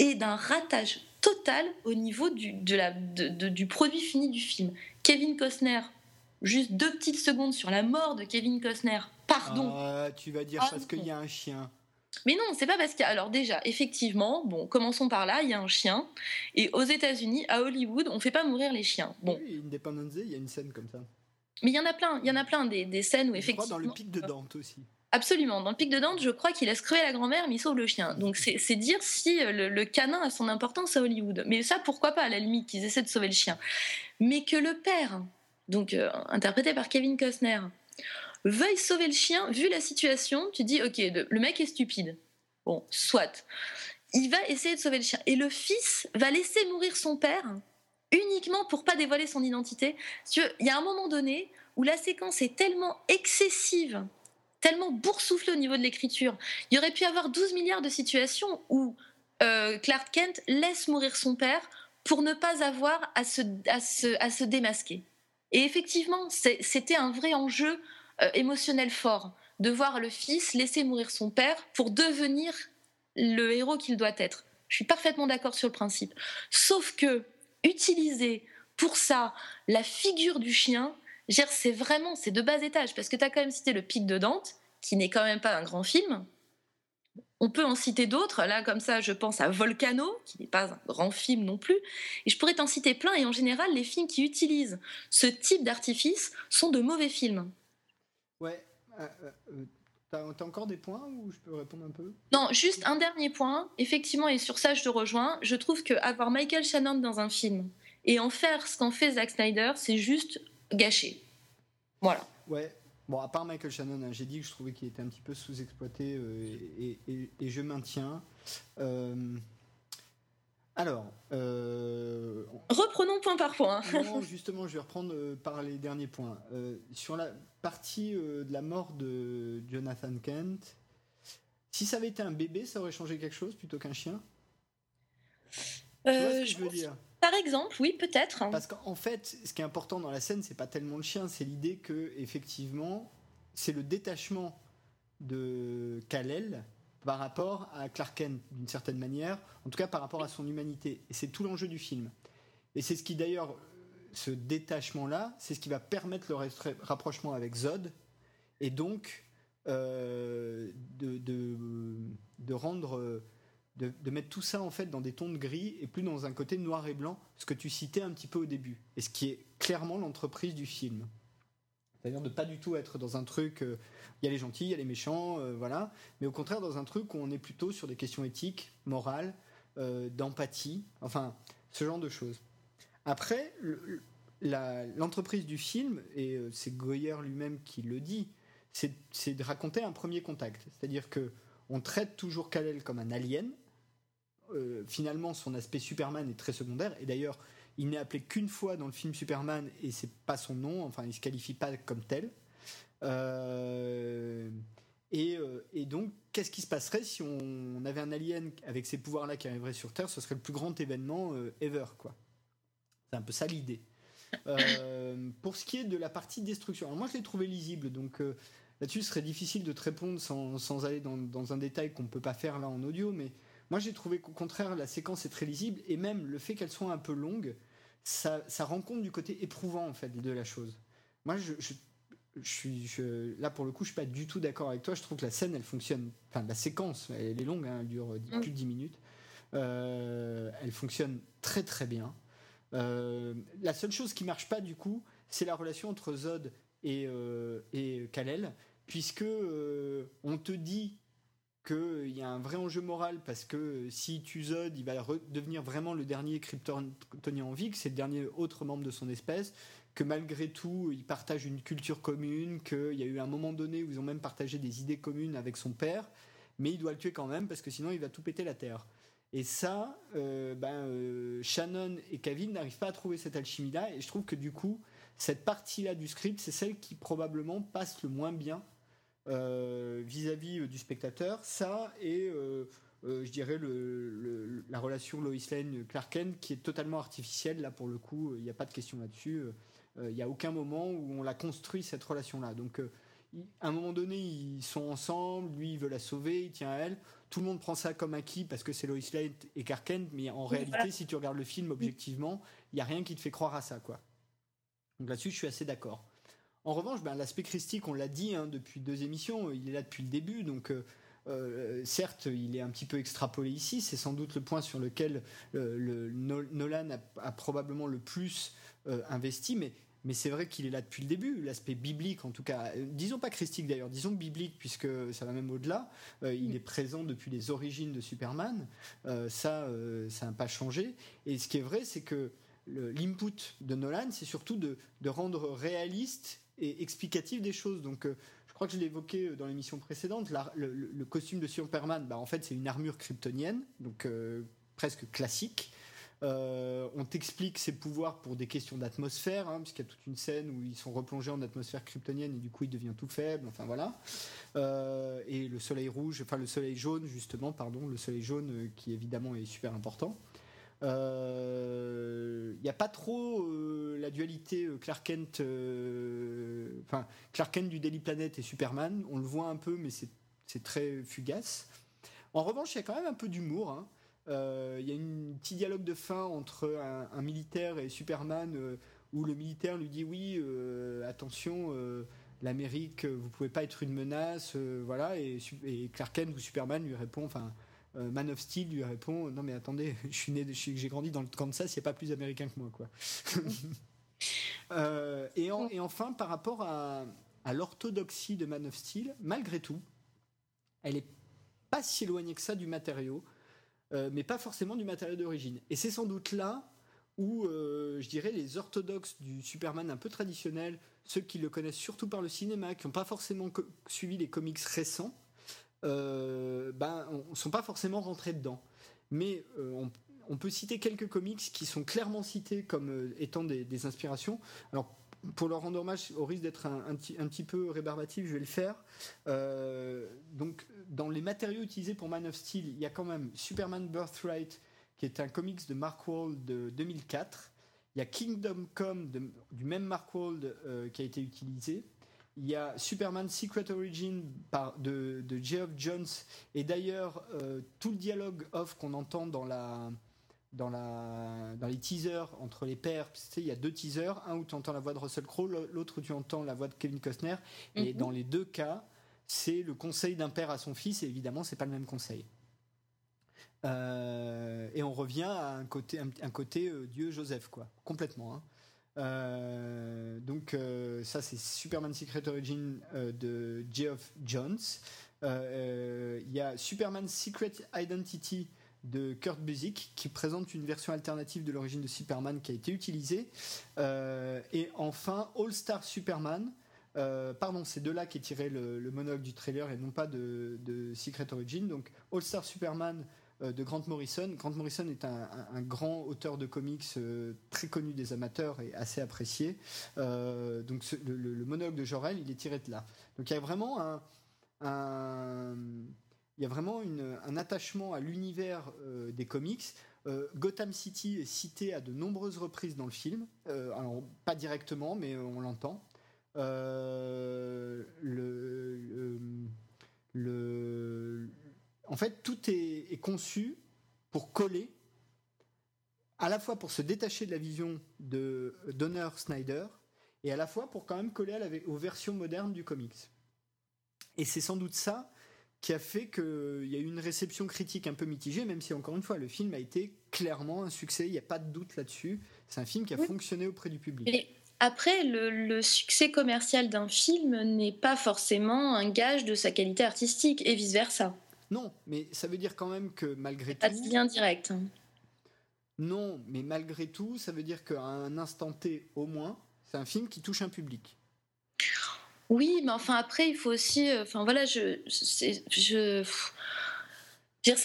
et d'un ratage total au niveau du, de la, de- de- du produit fini du film. Kevin Costner, juste deux petites secondes sur la mort de Kevin Costner. Pardon. Ah, tu vas dire Ah, parce qu'il y a un chien. Mais non, c'est pas parce qu'il y a. Alors, déjà, effectivement, bon, commençons par là, il y a un chien. Et aux États-Unis, à Hollywood, on fait pas mourir les chiens. Bon, Oui, Independence Day, il y a une scène comme ça. Mais il y en a plein, il y en a plein des, des scènes où Je crois effectivement. dans le pic de Dante aussi. Absolument. Dans le pic de Dante, je crois qu'il laisse crever la grand-mère, mais il sauve le chien. Donc c'est dire si euh, le, le canin a son importance à Hollywood. Mais ça, pourquoi pas, à la limite, qu'ils essaient de sauver le chien. Mais que le père, donc euh, interprété par Kevin Costner, veuille sauver le chien, vu la situation, tu dis, ok, le mec est stupide. Bon, soit. Il va essayer de sauver le chien. Et le fils va laisser mourir son père uniquement pour pas dévoiler son identité. Il y a un moment donné où la séquence est tellement excessive tellement boursouflé au niveau de l'écriture. Il y aurait pu avoir 12 milliards de situations où euh, Clark Kent laisse mourir son père pour ne pas avoir à se, démasquer. Et effectivement, c'était un vrai enjeu euh, émotionnel fort de voir le fils laisser mourir son père pour devenir le héros qu'il doit être. Je suis parfaitement d'accord sur le principe. Sauf que utiliser pour ça la figure du chien, c'est vraiment, c'est de bas étage, parce que tu as quand même cité le Pic de Dante, qui n'est quand même pas un grand film. On peut en citer d'autres, là comme ça je pense à Volcano, qui n'est pas un grand film non plus, et je pourrais t'en citer plein, et en général les films qui utilisent ce type d'artifice sont de mauvais films. Ouais. euh, euh, euh, T'as encore des points ou je peux répondre un peu? Non, juste un dernier point, effectivement, et sur ça je te rejoins, je trouve que avoir Michael Shannon dans un film et en faire ce qu'en fait Zack Snyder, c'est juste gâché. Voilà. Ouais. Bon, à part Michael Shannon, hein, j'ai dit que je trouvais qu'il était un petit peu sous-exploité euh, et, et- et je maintiens. Euh, alors, Reprenons point par point. non, justement, je vais reprendre euh, par les derniers points. Euh, sur la partie euh, de la mort de Jonathan Kent, si ça avait été un bébé, ça aurait changé quelque chose plutôt qu'un chien? Tu vois ce que je veux dire? Par exemple, oui, peut-être. Parce qu'en fait, ce qui est important dans la scène, c'est pas tellement le chien, c'est l'idée que effectivement, c'est le détachement de Kal-El par rapport à Clark Kent d'une certaine manière, en tout cas par rapport à son humanité. Et c'est tout l'enjeu du film. Et c'est ce qui d'ailleurs, ce détachement-là, c'est ce qui va permettre le rapprochement avec Zod, et donc euh, de, rendre, de, mettre tout ça en fait dans des tons de gris et plus dans un côté noir et blanc, ce que tu citais un petit peu au début, et ce qui est clairement l'entreprise du film. C'est-à-dire de pas du tout être dans un truc, euh, il y a les gentils, il y a les méchants, euh, voilà, mais au contraire dans un truc où on est plutôt sur des questions éthiques, morales, d'empathie, enfin, ce genre de choses. Après, l'entreprise du film, et euh, c'est Goyer lui-même qui le dit, c'est de raconter un premier contact. C'est-à-dire que on traite toujours Kal-El comme un alien. Euh, finalement, son aspect Superman est très secondaire. Et d'ailleurs, il n'est appelé qu'une fois dans le film Superman et c'est pas son nom. Enfin, il se qualifie pas comme tel. Euh, et, donc, qu'est-ce qui se passerait si on, avait un alien avec ces pouvoirs-là qui arriverait sur Terre? Ce serait le plus grand événement ever, quoi. C'est un peu ça l'idée. Euh, pour ce qui est de la partie destruction, alors moi je l'ai trouvé lisible, donc euh, là-dessus ce serait difficile de te répondre sans, sans aller dans, dans un détail qu'on ne peut pas faire là en audio, mais moi j'ai trouvé qu'au contraire la séquence est très lisible et même le fait qu'elle soit un peu longue, ça, ça rend compte du côté éprouvant en fait de la chose. Moi je, je, je suis je- là pour le coup je suis pas du tout d'accord avec toi, je trouve que la scène elle fonctionne, enfin la séquence elle est longue, hein, elle dure Mm. plus de 10 minutes, Euh, elle fonctionne très très bien. Euh, la seule chose qui marche pas du coup, c'est la relation entre Zod et, euh, Kal-El, puisque euh, on te dit qu'il y a un vrai enjeu moral parce que si tu Zod, il va devenir vraiment le dernier kryptonien en vie, que c'est le dernier autre membre de son espèce, que malgré tout, ils partagent une culture commune, qu'il y a eu un moment donné où ils ont même partagé des idées communes avec son père, mais il doit le tuer quand même parce que sinon il va tout péter la terre. Et ça, euh, ben, euh, Shannon et Kevin n'arrivent pas à trouver cette alchimie-là, et je trouve que du coup, cette partie-là du script, c'est celle qui probablement passe le moins bien euh, vis-à-vis du spectateur. Ça et je dirais la relation Lois Lane Clark Kent qui est totalement artificielle. Là pour le coup, il n'y a pas de question là-dessus. Il n'y a aucun moment où on l'a construit cette relation-là. Donc à un moment donné, ils sont ensemble. Lui, il veut la sauver, il tient à elle. Tout le monde prend ça comme acquis parce que c'est Lois Lane et Clark Kent, mais en réalité, voilà. si tu regardes le film objectivement, il n'y a rien qui te fait croire à ça, quoi. Donc là-dessus, je suis assez d'accord. En revanche, ben, l'aspect christique, on l'a dit hein, depuis deux émissions, il est là depuis le début, donc euh, euh, certes, il est un petit peu extrapolé ici, c'est sans doute le point sur lequel euh, le, Nol- Nolan a, a probablement le plus euh, investi, mais, mais c'est vrai qu'il est là depuis le début, l'aspect biblique en tout cas, Euh, disons pas christique d'ailleurs, disons biblique, puisque ça va même au-delà, Euh, il est présent depuis les origines de Superman, Euh, ça, euh, ça n'a pas changé, et ce qui est vrai, c'est que l'input de Nolan, c'est surtout de, de rendre réaliste et explicatif des choses. Donc, je crois que je l'ai évoqué dans l'émission précédente. la- le, costume de Superman, bah, en fait, c'est une armure kryptonienne, donc presque classique. Euh, on t'explique ses pouvoirs pour des questions d'atmosphère, hein, puisqu'il y a toute une scène où ils sont replongés en atmosphère kryptonienne et du coup il devient tout faible. Enfin voilà. Euh, et le soleil rouge, enfin le soleil jaune justement, pardon, le soleil jaune euh, qui évidemment est super important. Il n'y a pas trop la dualité Clark Kent, enfin Clark Kent du Daily Planet et Superman. On le voit un peu, mais c'est c'est très fugace. En revanche, il y a quand même un peu d'humour. hein. Euh, Il y a un petit dialogue de fin entre un, militaire et Superman euh, où le militaire lui dit oui, euh, attention, l'Amérique, vous pouvez pas être une menace, voilà. Et, et Clark Kent ou Superman lui répond, enfin. Man of Steel lui répond non mais attendez je suis né j'ai grandi dans le Kansas il n'y a pas plus américain que moi quoi et, en- et enfin par rapport à, à l'orthodoxie de Man of Steel malgré tout elle est pas si éloignée que ça du matériau euh, mais pas forcément du matériau d'origine et c'est sans doute là où euh, je dirais les orthodoxes du Superman un peu traditionnel, ceux qui le connaissent surtout par le cinéma, qui n'ont pas forcément suivi les comics récents, euh, ben, ne sont pas forcément rentrés dedans. Mais euh, on, peut citer quelques comics qui sont clairement cités comme étant des, des inspirations. Alors, pour leur rendre hommage, au risque d'être un, petit, peu rébarbatif, je vais le faire. Euh, donc, dans les matériaux utilisés pour Man of Steel, il y a quand même Superman Birthright, qui est un comics de Mark Wald de 2004. Il y a Kingdom Come du même Mark Wald euh, qui a été utilisé. Il y a Superman Secret Origin de, de Geoff Jones. Et d'ailleurs, euh, tout le dialogue off qu'on entend dans, la, dans, la, dans les teasers entre les pairs, tu sais, il y a deux teasers, un où tu entends la voix de Russell Crowe, l'autre où tu entends la voix de Kevin Costner. Et Mhm. dans les deux cas, c'est le conseil d'un père à son fils, et évidemment, c'est pas le même conseil. Euh, et on revient à un côté, un, un côté euh, Dieu Joseph, quoi, complètement. hein. Euh, donc ça c'est Superman Secret Origin de Geoff Jones. Euh, Il y a Superman Secret Identity de Kurt Busiek qui présente une version alternative de l'origine de Superman qui a été utilisée. Euh, et enfin All Star Superman. Euh, pardon, c'est de là qu'est tiré le, monologue du trailer et non pas de, Secret Origin. Donc All Star Superman euh, de Grant Morrison. Grant Morrison est un, grand auteur de comics très connu des amateurs et assez apprécié. Donc le, monologue de Jor-El, il est tiré de là. Donc il y a vraiment un- il y a vraiment un attachement à l'univers euh, des comics. Euh, Gotham City est cité à de nombreuses reprises dans le film. Euh, alors pas directement, mais on l'entend. Le, le- le- en fait, tout est, conçu pour coller, à la fois pour se détacher de la vision de Donner Snyder, et à la fois pour quand même coller aux versions modernes du comics. Et c'est sans doute ça qui a fait qu'il y a eu une réception critique un peu mitigée, même si encore une fois, le film a été clairement un succès, il n'y a pas de doute là-dessus. C'est un film qui a Oui. fonctionné auprès du public. Après, le, le succès commercial d'un film n'est pas forcément un gage de sa qualité artistique et vice-versa. Non, mais ça veut dire quand même que malgré Pas de tout... lien direct. hein. Non, mais malgré tout, ça veut dire qu'à un instant T au moins, c'est un film qui touche un public. Oui, mais enfin après, il faut aussi. euh, Enfin voilà, je. c'est-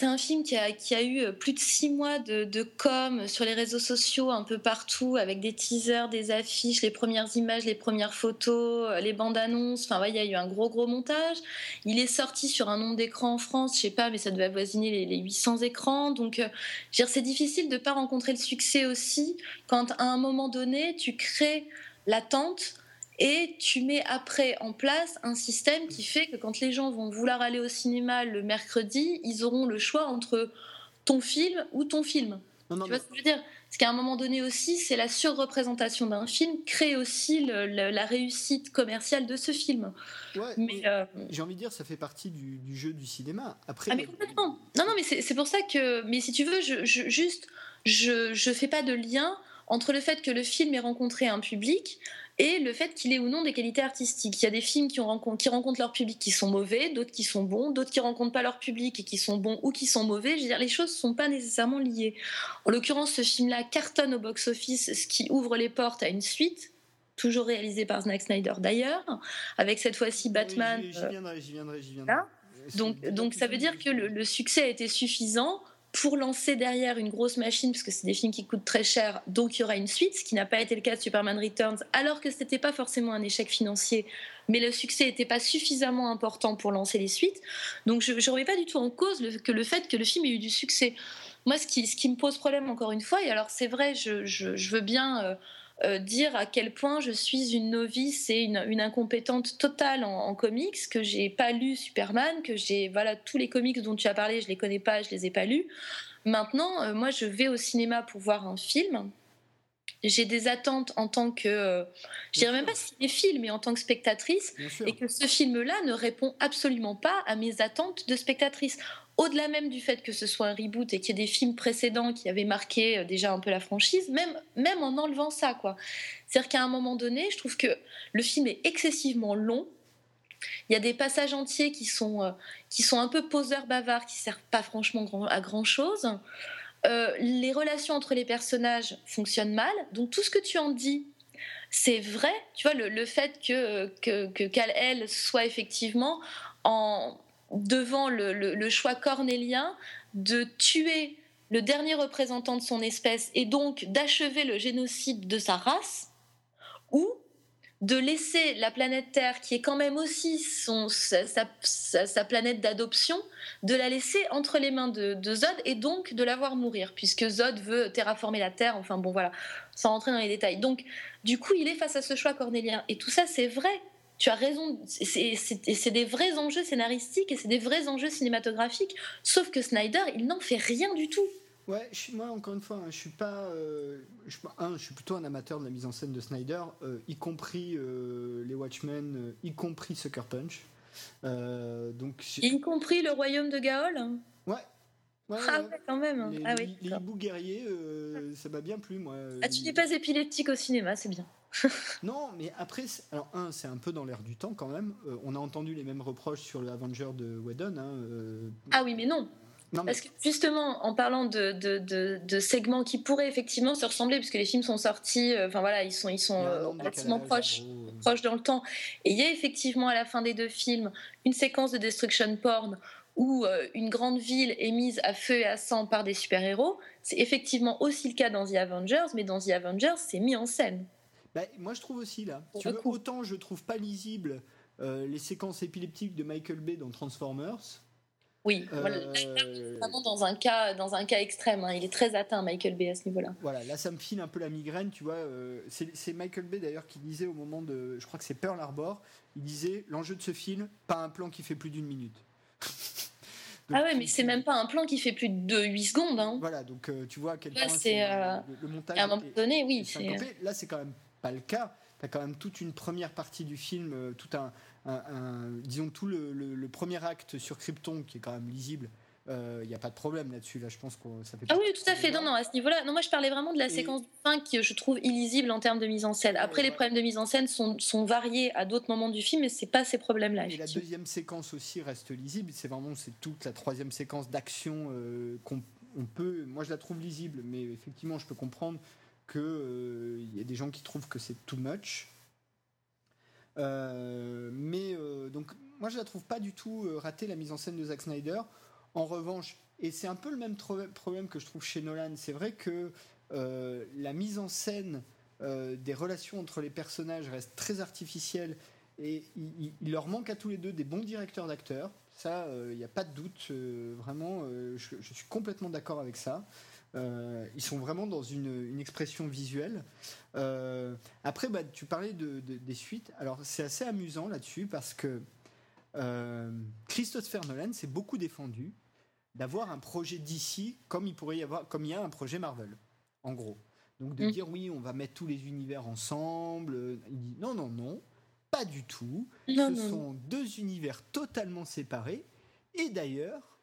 un film qui a, qui a eu euh, plus de six mois de, com sur les réseaux sociaux, un peu partout, avec des teasers, des affiches, les premières images, les premières photos, euh, les bandes annonces. Enfin, il y a eu un gros, gros montage. Il est sorti sur un nombre d'écrans en France, je sais pas, mais ça devait avoisiner les, les 800 écrans. Donc, euh, c'est difficile de ne pas rencontrer le succès aussi quand, à un moment donné, tu crées l'attente et tu mets après en place un système qui fait que quand les gens vont vouloir aller au cinéma le mercredi, ils auront le choix entre ton film ou ton film. Non, non, Tu vois mais- ce que je veux dire? Parce qu'à un moment donné aussi, c'est la surreprésentation d'un film crée aussi le- le- la réussite commerciale de ce film. ouais, Mais euh, j'ai envie de dire, ça fait partie du, du jeu du cinéma. Après, ah mais complètement. Non non mais c'est c'est pour ça que mais si tu veux je, je- juste je je fais pas de lien entre le fait que le film ait rencontré un public et le fait qu'il ait ou non des qualités artistiques. Il y a des films qui, ont rencon- qui rencontrent leur public qui sont mauvais, d'autres qui sont bons, d'autres qui rencontrent pas leur public et qui sont bons ou qui sont mauvais. Je veux dire, les choses sont pas nécessairement liées. En l'occurrence, ce film-là cartonne au box-office, ce qui ouvre les portes à une suite, toujours réalisée par Zack Snyder d'ailleurs, avec cette fois-ci Batman. Oui, J'y j'y viendrai, j'y viendrai, j'y viendrai. Là. C'est- donc, donc ça veut dire que le, le succès a été suffisant pour lancer derrière une grosse machine, parce que c'est des films qui coûtent très cher, donc il y aura une suite, ce qui n'a pas été le cas de Superman Returns, alors que ce n'était pas forcément un échec financier, mais le succès n'était pas suffisamment important pour lancer les suites. Donc je ne remets pas du tout en cause le, que le fait que le film ait eu du succès. Moi, ce qui, me pose problème encore une fois, et alors c'est vrai, je veux bien euh, euh, dire à quel point je suis une novice et une, une incompétente totale en, en comics, que j'ai pas lu Superman, que j'ai voilà tous les comics dont tu as parlé, je les connais pas, je les ai pas lus. Maintenant, euh, moi, je vais au cinéma pour voir un film. J'ai des attentes en tant que, euh, je dirais même pas cinéphile, mais en tant que spectatrice, et que ce film-là ne répond absolument pas à mes attentes de spectatrice. Au-delà même du fait que ce soit un reboot et qu'il y ait des films précédents qui avaient marqué euh, déjà un peu la franchise, même, même en enlevant ça, quoi. C'est-à-dire qu'à un moment donné, je trouve que le film est excessivement long. Il y a des passages entiers qui sont, euh, qui sont un peu poseurs bavards, qui servent pas franchement à grand-chose. euh, les relations entre les personnages fonctionnent mal. Donc tout ce que tu en dis, c'est vrai. Tu vois, le, le fait que, que, que Kal-El soit effectivement en, devant le, choix cornélien de tuer le dernier représentant de son espèce et donc d'achever le génocide de sa race, ou de laisser la planète Terre, qui est quand même aussi son, sa planète d'adoption, de la laisser entre les mains de, de Zod et donc de la voir mourir, puisque Zod veut terraformer la Terre, enfin bon voilà, sans rentrer dans les détails. Donc du coup, il est face à ce choix cornélien. Et tout ça, c'est vrai. Tu as raison, c'est- des vrais enjeux scénaristiques et c'est des vrais enjeux cinématographiques. Sauf que Snyder, il n'en fait rien du tout. Ouais, je suis- moi encore une fois, hein, je suis pas, euh, je, un, je suis plutôt un amateur de la mise en scène de Snyder, euh, y compris euh, les Watchmen, euh, y compris Sucker Punch. Donc, Y compris le royaume de Gaol. ouais, ouais, Ah ouais. quand même. Les, ah oui. les hiboux guerriers, ça m'a bien plu, moi. Ah, tu n'es pas épileptique au cinéma, c'est bien. Non, mais après, c'est- alors un, c'est un peu dans l'air du temps quand même. Euh, on a entendu les mêmes reproches sur le Avenger de Whedon. hein, euh, Ah oui, mais non. non, mais Parce que justement, en parlant de, de, de- de segments qui pourraient effectivement se ressembler, puisque les films sont sortis, euh, enfin voilà, ils sont, ils il sont relativement proches. en gros, euh. proche dans le temps. Et il y a effectivement à la fin des deux films une séquence de destruction porn où une grande ville est mise à feu et à sang par des super-héros. C'est effectivement aussi le cas dans The Avengers, mais dans The Avengers, c'est mis en scène. Bah, moi, je trouve aussi là. Tu veux, autant je trouve pas lisible euh, les séquences épileptiques de Michael Bay dans Transformers. Oui, Euh, voilà, là, là, vraiment dans un cas, dans un cas extrême. hein. Il est très atteint, Michael Bay, à ce niveau-là. Voilà, là ça me file un peu la migraine, tu vois. euh, c'est Michael Bay d'ailleurs qui disait au moment de, je crois que c'est Pearl Harbor, il disait l'enjeu de ce film, pas un plan qui fait plus d'une minute. Donc, Ah ouais, mais c'est même pas un plan qui fait plus de 8 secondes. hein. Voilà, donc euh, tu vois à quel Là, point c'est, c'est, euh, le, le montage. À un moment est- donné, oui. est. Là, c'est quand même pas le cas. T'as quand même toute une première partie du film, euh, tout un, un- un- disons tout le, le- le premier acte sur Krypton qui est quand même lisible. Il n'y a pas de problème là-dessus. Là, je pense que ça fait. Ah oui, tout à fait. Non, non, à ce niveau-là. Non, moi, je parlais vraiment de la Et- séquence du 5 qui, je trouve, illisible en termes de mise en scène. Après, Ouais, les ouais. problèmes de mise en scène sont, sont variés à d'autres moments du film, mais c'est pas ces problèmes-là. Et la deuxième séquence aussi reste lisible. C'est vraiment c'est toute la troisième séquence d'action euh, qu'on on peut. Moi, je la trouve lisible, mais effectivement, je peux comprendre que euh, il y a des gens qui trouvent que c'est too much. Euh, mais euh, donc, moi, je la trouve pas du tout euh, ratée la mise en scène de Zack Snyder. En revanche, et c'est un peu le même problème que je trouve chez Nolan. C'est vrai que euh, la mise en scène euh, des relations entre les personnages reste très artificielle et il, leur manque à tous les deux des bons directeurs d'acteurs. Ça, il n'y a pas de doute. euh, vraiment, euh, je suis complètement d'accord avec ça. Euh, ils sont vraiment dans une, une expression visuelle. Euh, après, bah, tu parlais de, de- des suites. Alors, c'est assez amusant là-dessus parce que euh, Christopher Nolan s'est beaucoup défendu d'avoir un projet d'ici comme il pourrait y avoir, comme il y a un projet Marvel, en gros. Donc de Mm. dire oui, on va mettre tous les univers ensemble. euh, Il dit non, non, non, pas du tout. Non, Ce non, sont deux univers totalement séparés. Et d'ailleurs,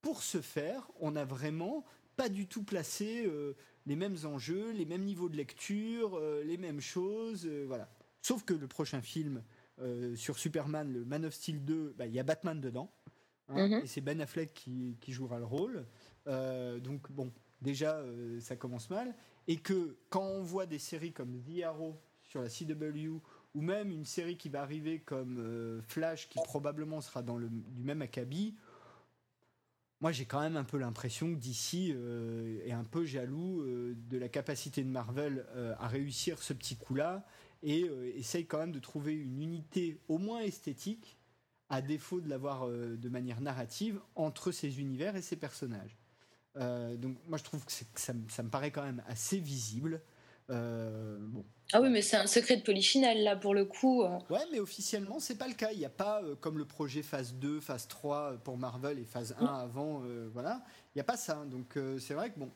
pour ce faire, on n'a vraiment pas du tout placé euh, les mêmes enjeux, les mêmes niveaux de lecture, euh, les mêmes choses. euh, voilà. Sauf que le prochain film sur Superman, le Man of Steel 2, bah, il y a Batman dedans. hein, Mhm. Et c'est Ben Affleck qui, qui jouera le rôle. Euh, donc bon, déjà, euh, ça commence mal. Et que quand on voit des séries comme The Arrow sur la CW, ou même une série qui va arriver comme euh, Flash, qui probablement sera dans le, du même acabit, moi j'ai quand même un peu l'impression que DC euh, est un peu jaloux euh, de la capacité de Marvel euh, à réussir ce petit coup-là et euh, essaye quand même de trouver une unité au moins esthétique, à défaut de l'avoir de manière narrative, entre ces univers et ces personnages. Donc moi je trouve que, ça me paraît quand même assez visible. Euh, bon, Ah oui, mais c'est un secret de polichinelle, là, pour le coup. euh. Ouais, mais officiellement, c'est pas le cas. Il n'y a pas, euh, comme le projet phase 2, phase 3 pour Marvel et phase 1 avant, euh, voilà. Il n'y a pas ça. Donc, euh, c'est vrai que bon,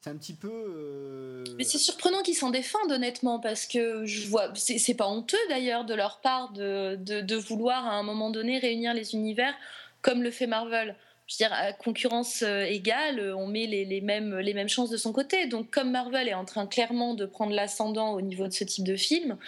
c'est un petit peu. Mais c'est surprenant qu'ils s'en défendent, honnêtement, parce que je vois. C'est c'est pas honteux, d'ailleurs, de leur part de, de, de vouloir, à un moment donné, réunir les univers comme le fait Marvel. Je dire, à concurrence euh, égale, euh, on met les, les mêmes, les mêmes chances de son côté. Donc, comme Marvel est en train clairement de prendre l'ascendant au niveau de ce type de film,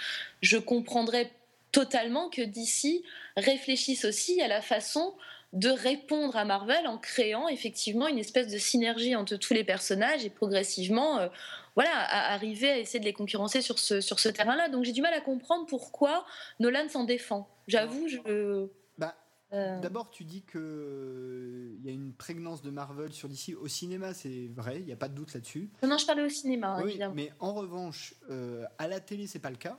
je comprendrais totalement que DC réfléchisse aussi à la façon de répondre à Marvel en créant effectivement une espèce de synergie entre tous les personnages et progressivement, euh, voilà, à arriver à essayer de les concurrencer sur ce, sur ce terrain-là. Donc j'ai du mal à comprendre pourquoi Nolan s'en défend. J'avoue, je. Euh, D'abord, tu dis que euh, y a une prégnance de Marvel sur DC. Au cinéma, c'est vrai, il n'y a pas de doute là-dessus. Non, je parlais au cinéma, Oui, évidemment. mais en revanche, euh, à la télé, c'est pas le cas,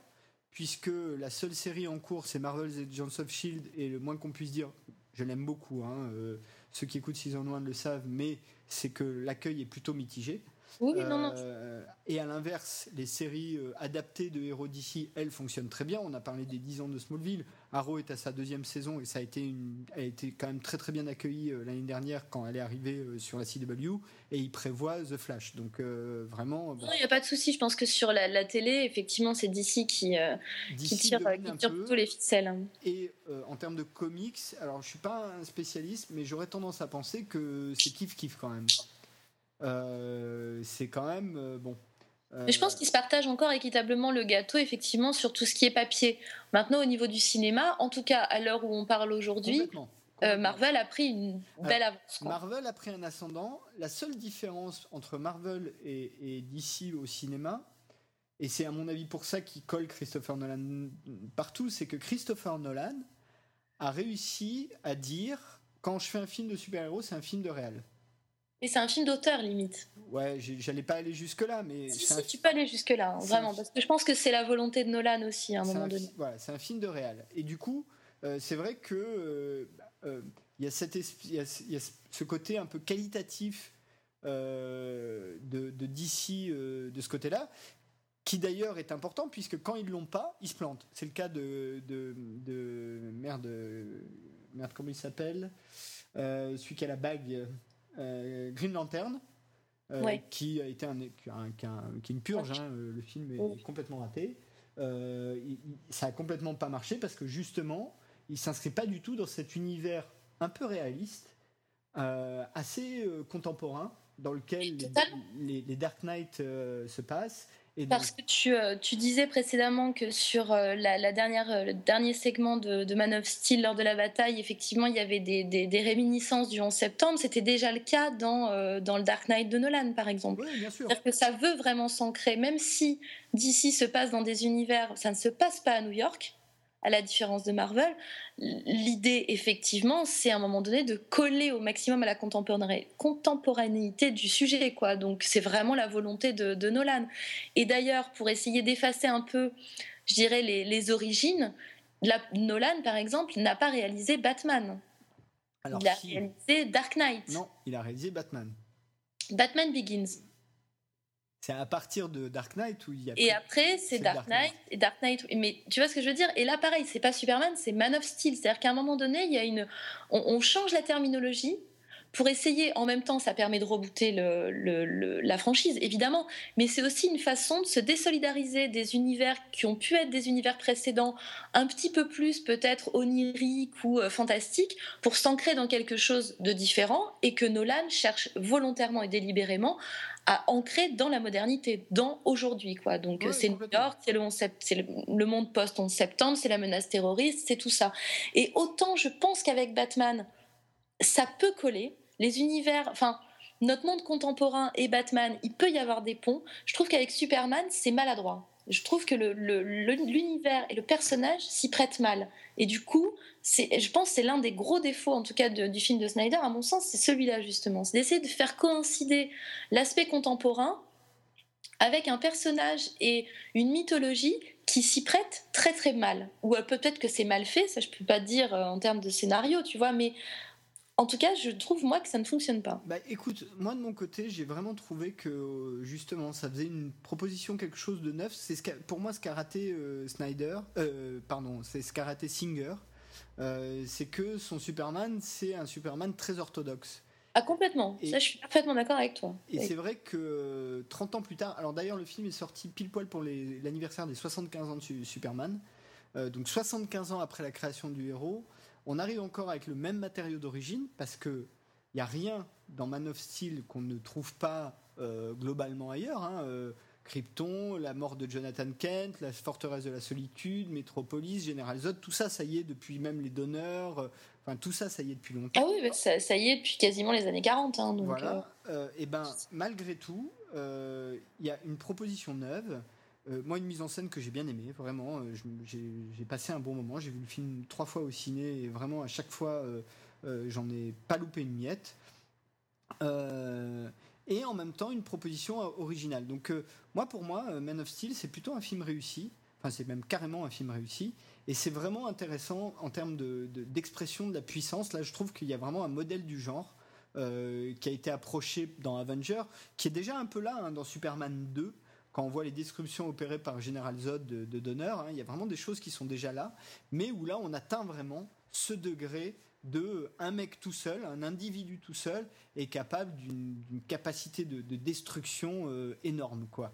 puisque la seule série en cours, c'est Marvel's Agents of Shield, et le moins qu'on puisse dire, je l'aime beaucoup. hein, euh, ceux qui écoutent Season 1 le savent, mais c'est que l'accueil est plutôt mitigé. Oui, non, non. Euh, et à l'inverse, les séries euh, adaptées de héros d'ici, elles fonctionnent très bien. On a parlé des 10 ans de Smallville. Arrow est à sa deuxième saison et ça a été une, a été quand même très très bien accueillie euh, l'année dernière quand elle est arrivée sur la CW. Et il prévoit The Flash. Donc vraiment, bon, Non, il n'y a pas de souci. Je pense que sur la, la télé, effectivement, c'est DC qui, tire, qui tire plutôt les ficelles. hein. Et en termes de comics, alors je suis pas un spécialiste, mais j'aurais tendance à penser que c'est kiff kiff quand même. Euh, c'est quand même euh, bon. Mais je pense qu'ils se partagent encore équitablement le gâteau, effectivement, sur tout ce qui est papier. Maintenant, au niveau du cinéma, en tout cas, à l'heure où on parle aujourd'hui, euh. Marvel a pris une belle avance. quoi. Marvel a pris un ascendant. La seule différence entre Marvel et, et DC au cinéma, et c'est à mon avis pour ça qu'il colle Christopher Nolan partout, c'est que Christopher Nolan a réussi à dire quand je fais un film de super-héros, c'est un film de réel. Et c'est un film d'auteur, limite. Ouais, j'allais pas aller jusque-là, mais Si, c'est un si, tu peux aller jusque-là, hein, vraiment. un- Parce que je pense que c'est la volonté de Nolan aussi, à un moment un donné. Voilà, c'est un film de réal. Et du coup, euh, c'est vrai que euh, euh, il y a cet esp- il y a, y a ce- côté un peu qualitatif euh, de, de DC euh, de ce côté-là, qui d'ailleurs est important puisque quand ils l'ont pas, ils se plantent. C'est le cas de, de, de- merde, euh, merde comment il s'appelle, Euh, celui qui a la bague, euh, Green Lantern. euh, Ouais. qui a été un, qui a un- qui a un- qui est une purge, hein, euh, le film est complètement raté. Euh, ça a complètement pas marché parce que justement, il s'inscrit pas du tout dans cet univers un peu réaliste, euh, assez euh, contemporain, dans lequel les, les- Dark Knight euh, se passent. Et Parce que tu, euh, tu disais précédemment que sur euh, la, la dernière, euh, le dernier segment de, de Man of Steel lors de la bataille, effectivement, il y avait des, des- des réminiscences du 11 septembre. C'était déjà le cas dans, dans le Dark Knight de Nolan, par exemple. oui, bien sûr. C'est-à-dire que ça veut vraiment s'ancrer, même si DC se passe dans des univers, ça ne se passe pas à New York, à la différence de Marvel. L'idée, effectivement, c'est à un moment donné de coller au maximum à la contemporané- contemporanéité du sujet, quoi. Donc, c'est vraiment la volonté de, de Nolan. Et d'ailleurs, pour essayer d'effacer un peu, je dirais, les, les origines, la- Nolan, par exemple, n'a pas réalisé Batman. Alors, il a si- réalisé Dark Knight, non, il a réalisé Batman. Batman Begins. C'est à partir de Dark Knight où il y a. Et après, c'est c'est Dark Dark Knight. Et Dark Knight. Mais tu vois ce que je veux dire? Et là, pareil, c'est pas Superman, c'est Man of Steel. C'est-à-dire qu'à un moment donné, il y a une, on, on change la terminologie pour essayer. En même temps, ça permet de rebooter le- le- le- la franchise, évidemment. Mais c'est aussi une façon de se désolidariser des univers qui ont pu être des univers précédents, un petit peu plus peut-être oniriques ou euh, fantastiques, pour s'ancrer dans quelque chose de différent et que Nolan cherche volontairement et délibérément à ancrer dans la modernité, dans aujourd'hui. quoi. Donc euh, c'est New complètement. York, c'est le, 11 sept- c'est le, le monde post-11 septembre, c'est la menace terroriste, c'est tout ça. Et autant je pense qu'avec Batman, ça peut coller. Les univers, enfin, notre monde contemporain et Batman, il peut y avoir des ponts. Je trouve qu'avec Superman, c'est maladroit. Je trouve que l'univers et le personnage s'y prêtent mal. Et du coup, je pense que c'est l'un des gros défauts, en tout cas, du film de Snyder, à mon sens, c'est celui-là, justement. C'est d'essayer de faire coïncider l'aspect contemporain avec un personnage et une mythologie qui s'y prête très très mal. Ou euh, peut-être que c'est mal fait, ça je peux pas dire euh, en termes de scénario, tu vois, mais en tout cas, je trouve moi que ça ne fonctionne pas. Bah écoute, moi de mon côté, j'ai vraiment trouvé que justement ça faisait une proposition, quelque chose de neuf. C'est ce qu'a- pour moi ce qu'a raté euh, Snyder, euh, pardon, c'est ce qu'a raté Singer. Euh, c'est que son Superman, c'est un Superman très orthodoxe. Ah, complètement. Et- Ça, je suis parfaitement d'accord avec toi. Et Oui. c'est vrai que euh, 30 ans plus tard, alors d'ailleurs le film est sorti pile poil pour les- l'anniversaire des 75 ans de Su- Superman, donc 75 ans après la création du héros, on arrive encore avec le même matériau d'origine parce que il y a rien dans Man of Steel qu'on ne trouve pas euh, globalement ailleurs. hein. Euh, Krypton, la mort de Jonathan Kent, la forteresse de la solitude, Metropolis, General Zod, tout ça, ça y est depuis même les donneurs. euh, Enfin, tout ça, ça y est depuis longtemps. Ah oui, bah, ça, ça y est depuis quasiment les années 40. hein, donc, Voilà. Et ben, malgré tout, il y a une proposition neuve. Euh, moi, une mise en scène que j'ai bien aimée, vraiment. euh, j'ai passé un bon moment. J'ai vu le film trois fois au ciné et vraiment à chaque fois, euh, j'en ai pas loupé une miette. Et en même temps, une proposition originale. Donc, moi, pour moi, Man of Steel, c'est plutôt un film réussi. Enfin, c'est même carrément un film réussi. Et c'est vraiment intéressant en termes de- de- d'expression de, la puissance. Là, je trouve qu'il y a vraiment un modèle du genre qui a été approché dans Avenger, qui est déjà un peu là hein, dans Superman 2. Quand on voit les descriptions opérées par General Zod de, de Donner, hein, il y a vraiment des choses qui sont déjà là, mais où là on atteint vraiment ce degré de un mec tout seul, un individu tout seul, est capable d'une capacité de, de destruction euh, énorme, quoi.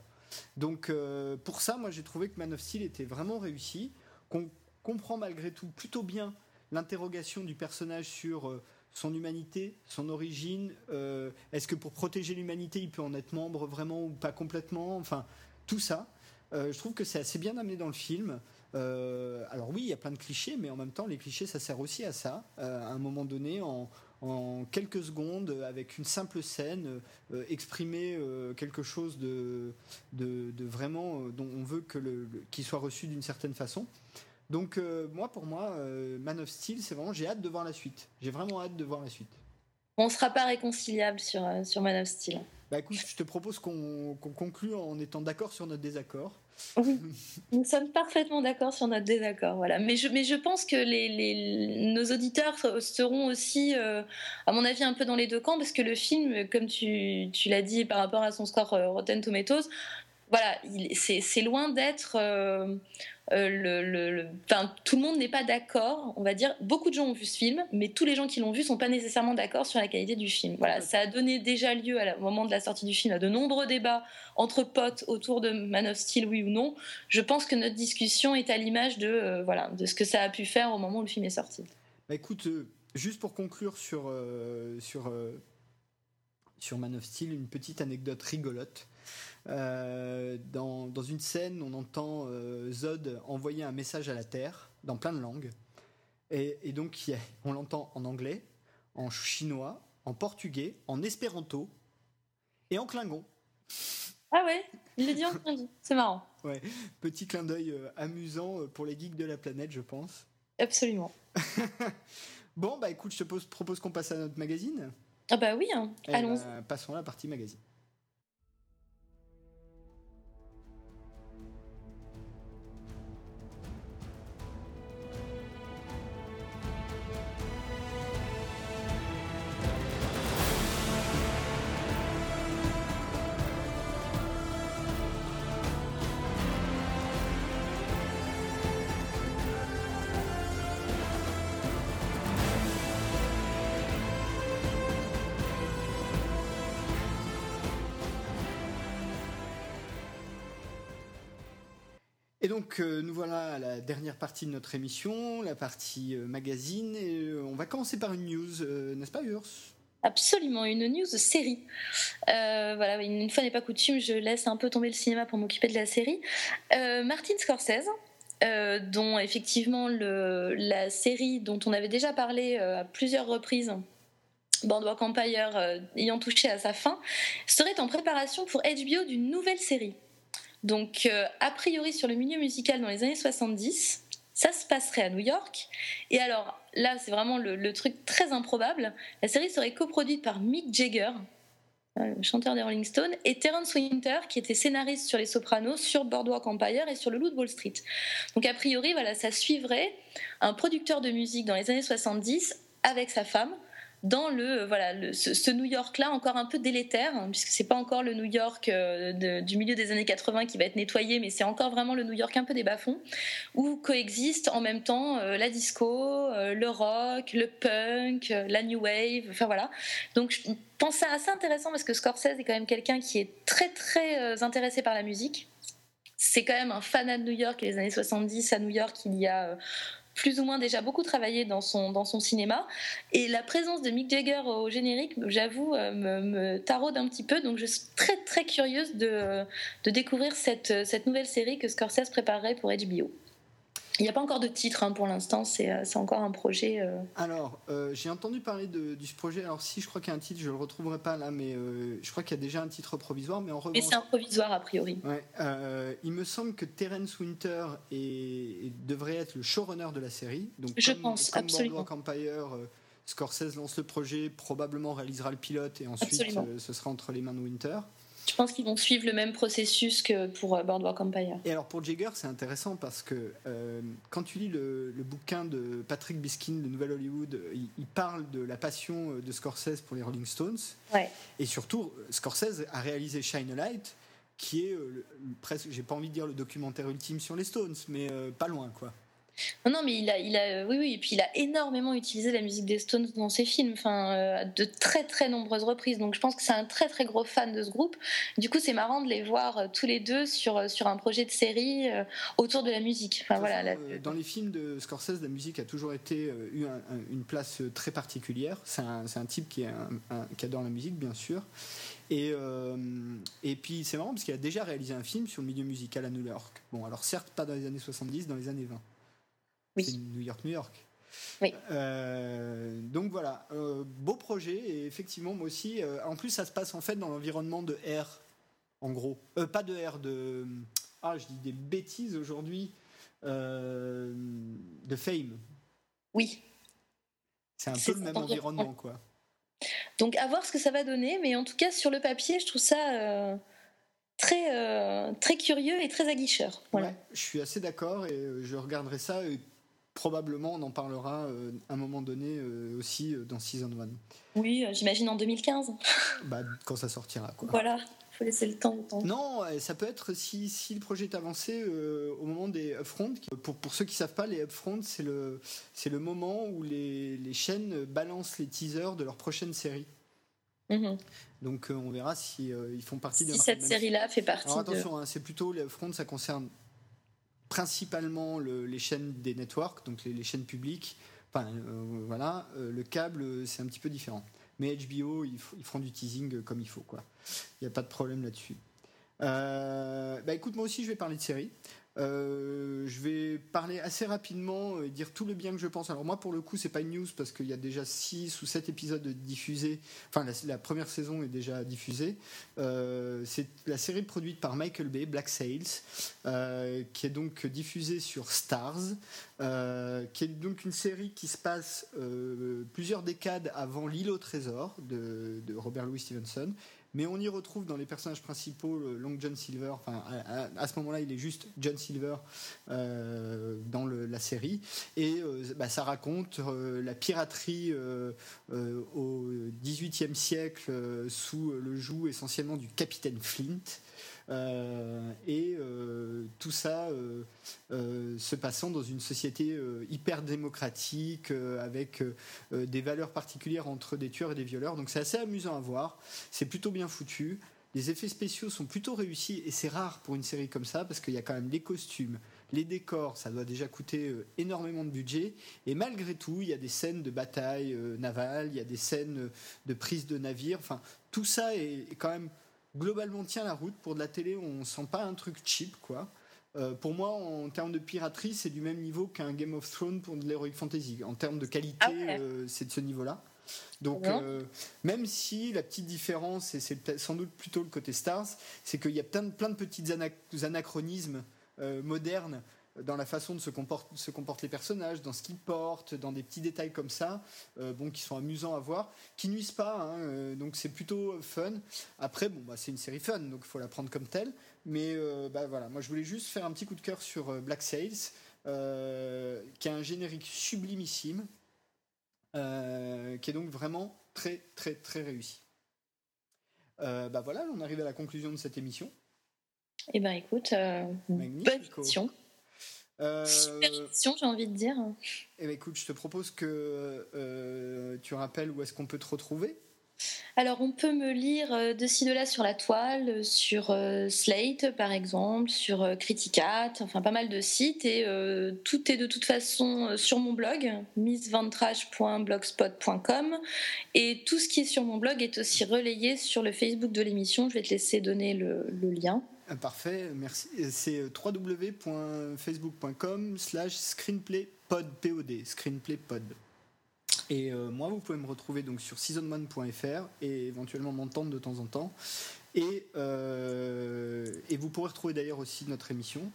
Donc euh, pour ça, moi j'ai trouvé que Man of Steel était vraiment réussi, qu'on comprend malgré tout plutôt bien l'interrogation du personnage sur euh, son humanité, son origine, euh, est-ce que pour protéger l'humanité, il peut en être membre vraiment ou pas complètement, enfin tout ça. Euh, je trouve que c'est assez bien amené dans le film. Euh, alors oui, il y a plein de clichés, mais en même temps, les clichés, ça sert aussi à ça. À un moment donné, en, quelques secondes, avec une simple scène, exprimer quelque chose de, vraiment dont on veut qu'il soit reçu d'une certaine façon. Donc euh, moi, pour moi, euh, Man of Steel, c'est vraiment, j'ai hâte de voir la suite. J'ai vraiment hâte de voir la suite. On ne sera pas réconciliable sur, euh, sur Man of Steel. Bah écoute, je te propose qu'on qu'on conclue en étant d'accord sur notre désaccord. Nous sommes parfaitement d'accord sur notre désaccord, voilà. Mais je, mais je pense que les, les- nos auditeurs seront aussi, euh, à mon avis, un peu dans les deux camps, parce que le film, comme tu, tu l'as dit par rapport à son score euh, Rotten Tomatoes, voilà, il- c'est loin d'être. euh, euh, le, le- le- enfin, tout le monde n'est pas d'accord, on va dire. Beaucoup de gens ont vu ce film, mais tous les gens qui l'ont vu sont pas nécessairement d'accord sur la qualité du film. Voilà, ça a donné déjà lieu à la- au moment de la sortie du film à de nombreux débats entre potes autour de Man of Steel, oui ou non. Je pense que notre discussion est à l'image de euh, voilà de ce que ça a pu faire au moment où le film est sorti. Bah écoute, juste pour conclure sur, sur, sur Man of Steel, une petite anecdote rigolote. Euh, dans, dans une scène, on entend euh, Zod envoyer un message à la Terre dans plein de langues. Et, et donc, a- on l'entend en anglais, en chinois, en portugais, en espéranto et en klingon. Ah ouais, il le dit en dit. C'est marrant. Petit clin d'œil euh, amusant pour les geeks de la planète, je pense. Absolument. Bon, bah écoute, je te pose- propose qu'on passe à notre magazine. Ah bah oui, hein. Eh allons. ben, passons à la partie magazine. Donc, euh, nous voilà à la dernière partie de notre émission, la partie euh, magazine. Euh, on va commencer par une news, n'est-ce pas, Urs? Absolument, une news série. Voilà, une fois n'est pas coutume, je laisse un peu tomber le cinéma pour m'occuper de la série. Martin Scorsese, dont effectivement la série dont on avait déjà parlé à plusieurs reprises, Boardwalk Empire, ayant touché à sa fin, serait en préparation pour HBO d'une nouvelle série. Donc, euh, a priori, sur le milieu musical dans les années 70, ça se passerait à New York. Et alors, là, c'est vraiment le- truc très improbable. La série serait coproduite par Mick Jagger, euh, le chanteur des Rolling Stones, et Terence Winter, qui était scénariste sur Les Sopranos, sur Boardwalk Empire et sur Le Loup de Wall Street. Donc a priori, voilà, ça suivrait un producteur de musique dans les années 70 avec sa femme dans le euh, voilà ce, New York là encore un peu délétère hein, puisque c'est pas encore le New York euh, du milieu des années 80 qui va être nettoyé mais c'est encore vraiment le New York un peu des bas-fonds où coexistent en même temps euh, la disco, le rock, le punk, la new wave, enfin voilà. Donc je pense ça assez intéressant parce que Scorsese est quand même quelqu'un qui est très très intéressé par la musique. C'est quand même un fanat de New York et les années 70 à New York, il y a plus ou moins déjà beaucoup travaillé dans son, dans son cinéma. Et la présence de Mick Jagger au générique, j'avoue, euh, me, me taraude un petit peu. Donc je suis très très curieuse de, de découvrir cette, cette nouvelle série que Scorsese préparerait pour HBO. Il n'y a pas encore de titre hein, pour l'instant, c'est euh, c'est encore un projet. euh, Alors, euh, j'ai entendu parler de, ce projet. Alors, si je crois qu'il y a un titre, je le retrouverai pas là, mais euh, je crois qu'il y a déjà un titre provisoire. Mais en Mais revanche, c'est un provisoire a priori. ouais, il me semble que Terence Winter est- devrait être le showrunner de la série. Donc, Je comme, pense, comme absolument. Boardwalk Empire, Scorsese lance le projet, probablement réalisera le pilote, et ensuite ce sera entre les mains de Winter. Je pense qu'ils vont suivre le même processus que pour euh, Boardwalk Empire? Et alors pour Jagger, c'est intéressant parce que euh, quand tu lis le, le bouquin de Patrick Biskin, de Nouvelle Hollywood, euh, il, il parle de la passion de Scorsese pour les Rolling Stones. Ouais. Et surtout, Scorsese a réalisé Shine a Light, qui est euh, le- presque, j'ai pas envie de dire le documentaire ultime sur les Stones, mais euh, pas loin quoi. Non, non, mais il a, il a, oui, oui, et puis il a énormément utilisé la musique des Stones dans ses films, enfin, euh, de très très nombreuses reprises. Donc je pense que c'est un très très gros fan de ce groupe. Du coup, c'est marrant de les voir euh, tous les deux sur, euh, sur un projet de série euh, autour de la musique. Enfin De toute voilà. façon, la- euh, dans les films de Scorsese, la musique a toujours été euh, eu un- un- une place euh, très particulière. C'est un, c'est un type qui, est adore la musique, bien sûr. Et, euh, et puis c'est marrant parce qu'il a déjà réalisé un film sur le milieu musical à New York. Bon, alors certes pas dans les années 70, dans les années 20. Oui. C'est New York, New York. Oui. Euh, donc voilà, euh, beau projet et effectivement moi aussi. euh, en plus ça se passe en fait dans l'environnement de R, en gros. Pas de R, de ah je dis des bêtises aujourd'hui. De Fame. Oui. C'est un peu le même environnement quoi. Donc à voir ce que ça va donner, mais en tout cas sur le papier, je trouve ça très euh, très curieux et très aguicheur. Voilà. Ouais, je suis assez d'accord et je regarderai ça et probablement on en parlera euh, à un moment donné euh, aussi euh, dans Season 1. Oui, j'imagine en 2015. Bah, quand ça sortira quoi. Voilà, faut laisser le temps au temps. Non, ça peut être si, si le projet est avancé au moment des upfront. qui- Pour, pour ceux qui savent pas, les upfront, c'est le, le moment où les, les chaînes balancent les teasers de leur prochaine série. Mhm. Donc on verra si ils font partie Si des cette série-là fait partie Alors de. attention, hein, c'est plutôt les upfront, ça concerne principalement le- les chaînes des networks, donc les, chaînes publiques. Enfin, euh, voilà, euh, le câble, c'est un petit peu différent. Mais HBO, ils, feront du teasing comme il faut, quoi. Il n'y a pas de problème là-dessus. Euh, bah écoute, moi aussi, je vais parler de séries. Euh, je vais parler assez rapidement et dire tout le bien que je pense. Alors moi, pour le coup, c'est pas une news parce qu'il y a déjà 6 ou 7 épisodes diffusés. Enfin, la, première saison est déjà diffusée. Euh, c'est la série produite par Michael Bay, Black Sails, euh, qui est donc diffusée sur Stars, euh, qui est donc une série qui se passe plusieurs décades avant L'île au trésor de Robert Louis Stevenson. Mais on y retrouve dans les personnages principaux Long John Silver. Enfin, à, ce moment-là, il est juste John Silver euh, dans la série. Et euh, bah, ça raconte euh, la piraterie au XVIIIe siècle sous le joug essentiellement du capitaine Flint. Euh, et euh, tout ça euh, se passant dans une société hyper démocratique avec des valeurs particulières entre des tueurs et des violeurs. Donc c'est assez amusant à voir. C'est plutôt bien foutu. Les effets spéciaux sont plutôt réussis et c'est rare pour une série comme ça parce qu'il y a quand même les costumes, les décors, ça doit déjà coûter énormément de budget. Et malgré tout, il y a des scènes de bataille navale, il y a des scènes de prise de navire. Enfin, tout ça est quand même globalement tient la route. Pour de la télé, on sent pas un truc cheap, quoi. Euh, pour moi, en termes de piraterie, c'est du même niveau qu'un Game of Thrones pour de l'heroic fantasy. En termes de qualité, Ah euh, c'est de ce niveau-là. Donc, euh, même si la petite différence, et c'est sans doute plutôt le côté Stars, c'est qu'il y a plein de, plein de petits ana- anachronismes modernes dans la façon de se comportent, se comportent les personnages, dans ce qu'ils portent, dans des petits détails comme ça, euh, bon, qui sont amusants à voir, qui nuisent pas, hein, euh, donc c'est plutôt fun. Après, bon, bah, c'est une série fun, donc il faut la prendre comme telle. Mais euh, bah, voilà, moi je voulais juste faire un petit coup de cœur sur Black Sails, qui a un générique sublimissime, qui est donc vraiment très très très réussi. Bah voilà, on arrive à la conclusion de cette émission. Eh ben écoute, bonne émission. Euh, Super émission, j'ai envie de dire. eh ben, écoute, je te propose que euh, tu rappelles où est-ce qu'on peut te retrouver? Alors, on peut me lire euh, de ci, de là sur la toile, euh, sur euh, Slate par exemple, sur euh, Criticat, enfin pas mal de sites. Et euh, tout est de toute façon sur mon blog, missventrage.blogspot.com. Et tout ce qui est sur mon blog est aussi relayé sur le Facebook de l'émission. Je vais te laisser donner le, le lien. Parfait, merci. C'est euh, www.facebook.com slash screenplaypod, P-O-D. Et euh, moi, vous pouvez me retrouver donc sur season1.fr et éventuellement m'entendre de temps en temps. Et, euh, et vous pourrez retrouver d'ailleurs aussi notre émission.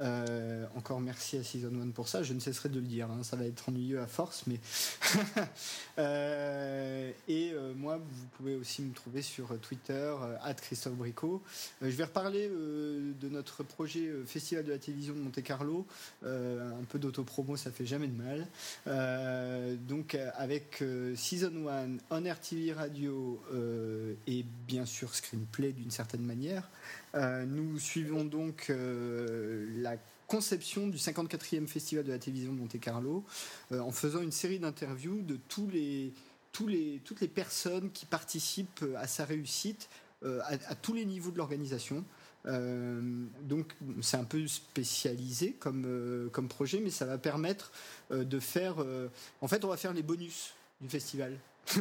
Euh, encore merci à Season 1 pour ça, je ne cesserai de le dire, hein, ça va être ennuyeux à force, mais. Euh, et euh, moi, vous pouvez aussi me trouver sur Twitter, euh, Christophe Bricot. Je vais reparler de notre projet Festival de la télévision de Monte Carlo. Un peu d'autopromo, ça fait jamais de mal. Donc, avec Season 1, On Air TV Radio et bien sûr Screenplay d'une certaine manière. Euh, nous suivons donc euh, la conception du 54e Festival de la télévision de Monte Carlo euh, en faisant une série d'interviews de toutes les personnes qui participent à sa réussite à, tous les niveaux de l'organisation. Donc c'est un peu spécialisé comme, projet, mais ça va permettre de faire... en fait, on va faire les bonus du festival.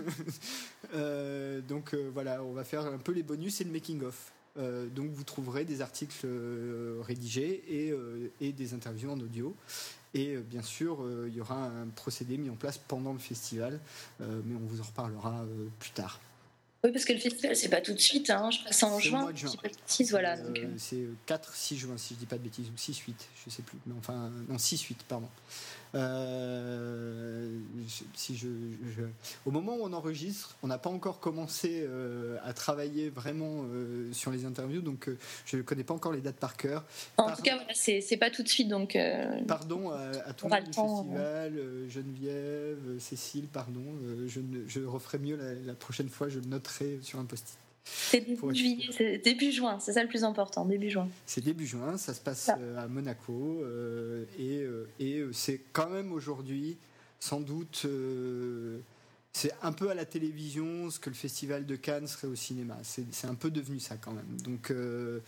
Donc voilà, on va faire un peu les bonus et le making-of. Euh, donc vous trouverez des articles euh, rédigés et, euh, et des interviews en audio. Et euh, bien sûr, euh, il y aura un procédé mis en place pendant le festival, euh, mais on vous en reparlera plus tard. Oui, parce que le festival, c'est pas tout de suite, hein, je c'est en C'est juin. juin. voilà. Euh, donc, euh, c'est 4-6 juin, si je dis pas de bêtises, ou 6-8, je sais plus. Mais enfin, non, 6-8, pardon. Euh, si je, je- Au moment où on enregistre, on n'a pas encore commencé euh, à travailler vraiment euh, sur les interviews, donc je ne connais pas encore les dates par cœur. En tout cas, voilà, c'est pas tout de suite, donc Pardon à, à tout le du festival, Geneviève, Cécile, pardon. je, je referai mieux la, la prochaine fois, je le noterai sur un post-it. C'est début être début juin, c'est ça le plus important, début juin. C'est début juin, ça se passe euh, à Monaco euh, et, euh, et c'est quand même aujourd'hui sans doute euh, c'est un peu à la télévision ce que le festival de Cannes serait au cinéma. C'est un peu devenu ça quand même. Donc euh,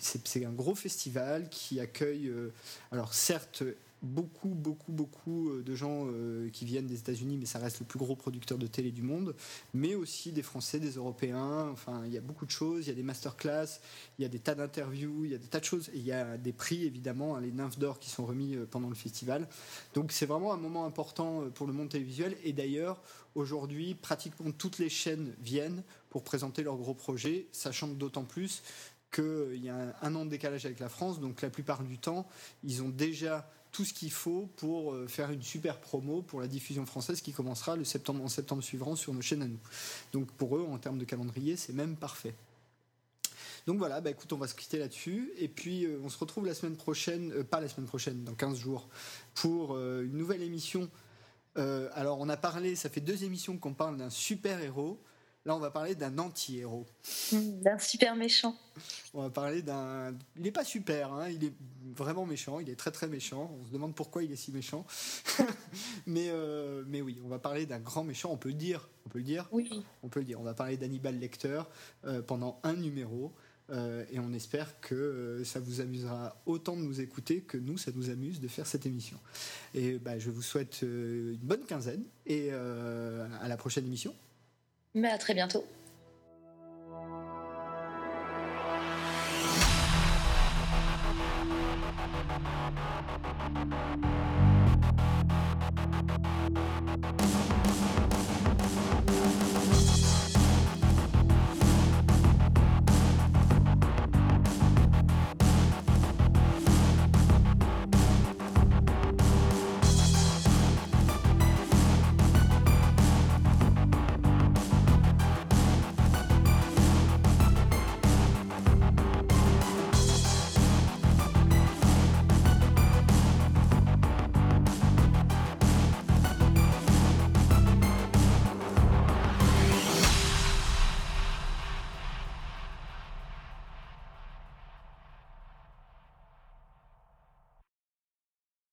c'est un gros festival qui accueille alors certes beaucoup beaucoup beaucoup euh, de gens euh, qui viennent des États-Unis mais ça reste le plus gros producteur de télé du monde mais aussi des Français, des Européens, enfin il y a beaucoup de choses, il y a des masterclass, il y a des tas d'interviews, il y a des tas de choses. Et il y a des prix, évidemment, hein, les nymphes d'or qui sont remis euh, pendant le festival. Donc c'est vraiment un moment important pour le monde télévisuel. Et d'ailleurs, aujourd'hui, pratiquement toutes les chaînes viennent pour présenter leurs gros projets, sachant d'autant plus qu'il y a un an de décalage avec la France. Donc la plupart du temps, ils ont déjà tout ce qu'il faut pour euh, faire une super promo pour la diffusion française qui commencera le septembre, en septembre suivant sur nos chaînes à nous. Donc pour eux, en termes de calendrier, c'est même parfait. Donc voilà, bah écoute, on va se quitter là-dessus. Et puis euh, on se retrouve la semaine prochaine, euh, pas la semaine prochaine, dans 15 jours, pour une nouvelle émission. Alors on a parlé, ça fait deux émissions qu'on parle d'un super-héros. Là, on va parler d'un anti-héros. Hmm, D'un super méchant. On va parler d'un. Il n'est pas super, hein, il est vraiment méchant, il est très très méchant. On se demande pourquoi il est si méchant. mais, euh, mais oui, on va parler d'un grand méchant, on peut le dire. On peut le dire. Oui. On peut le dire. On va parler d'Hannibal Lecter euh, pendant un numéro. euh, et on espère que euh, ça vous amusera autant de nous écouter que nous, ça nous amuse de faire cette émission. Et bah, je vous souhaite euh, une bonne quinzaine et à la prochaine émission. Mais à très bientôt.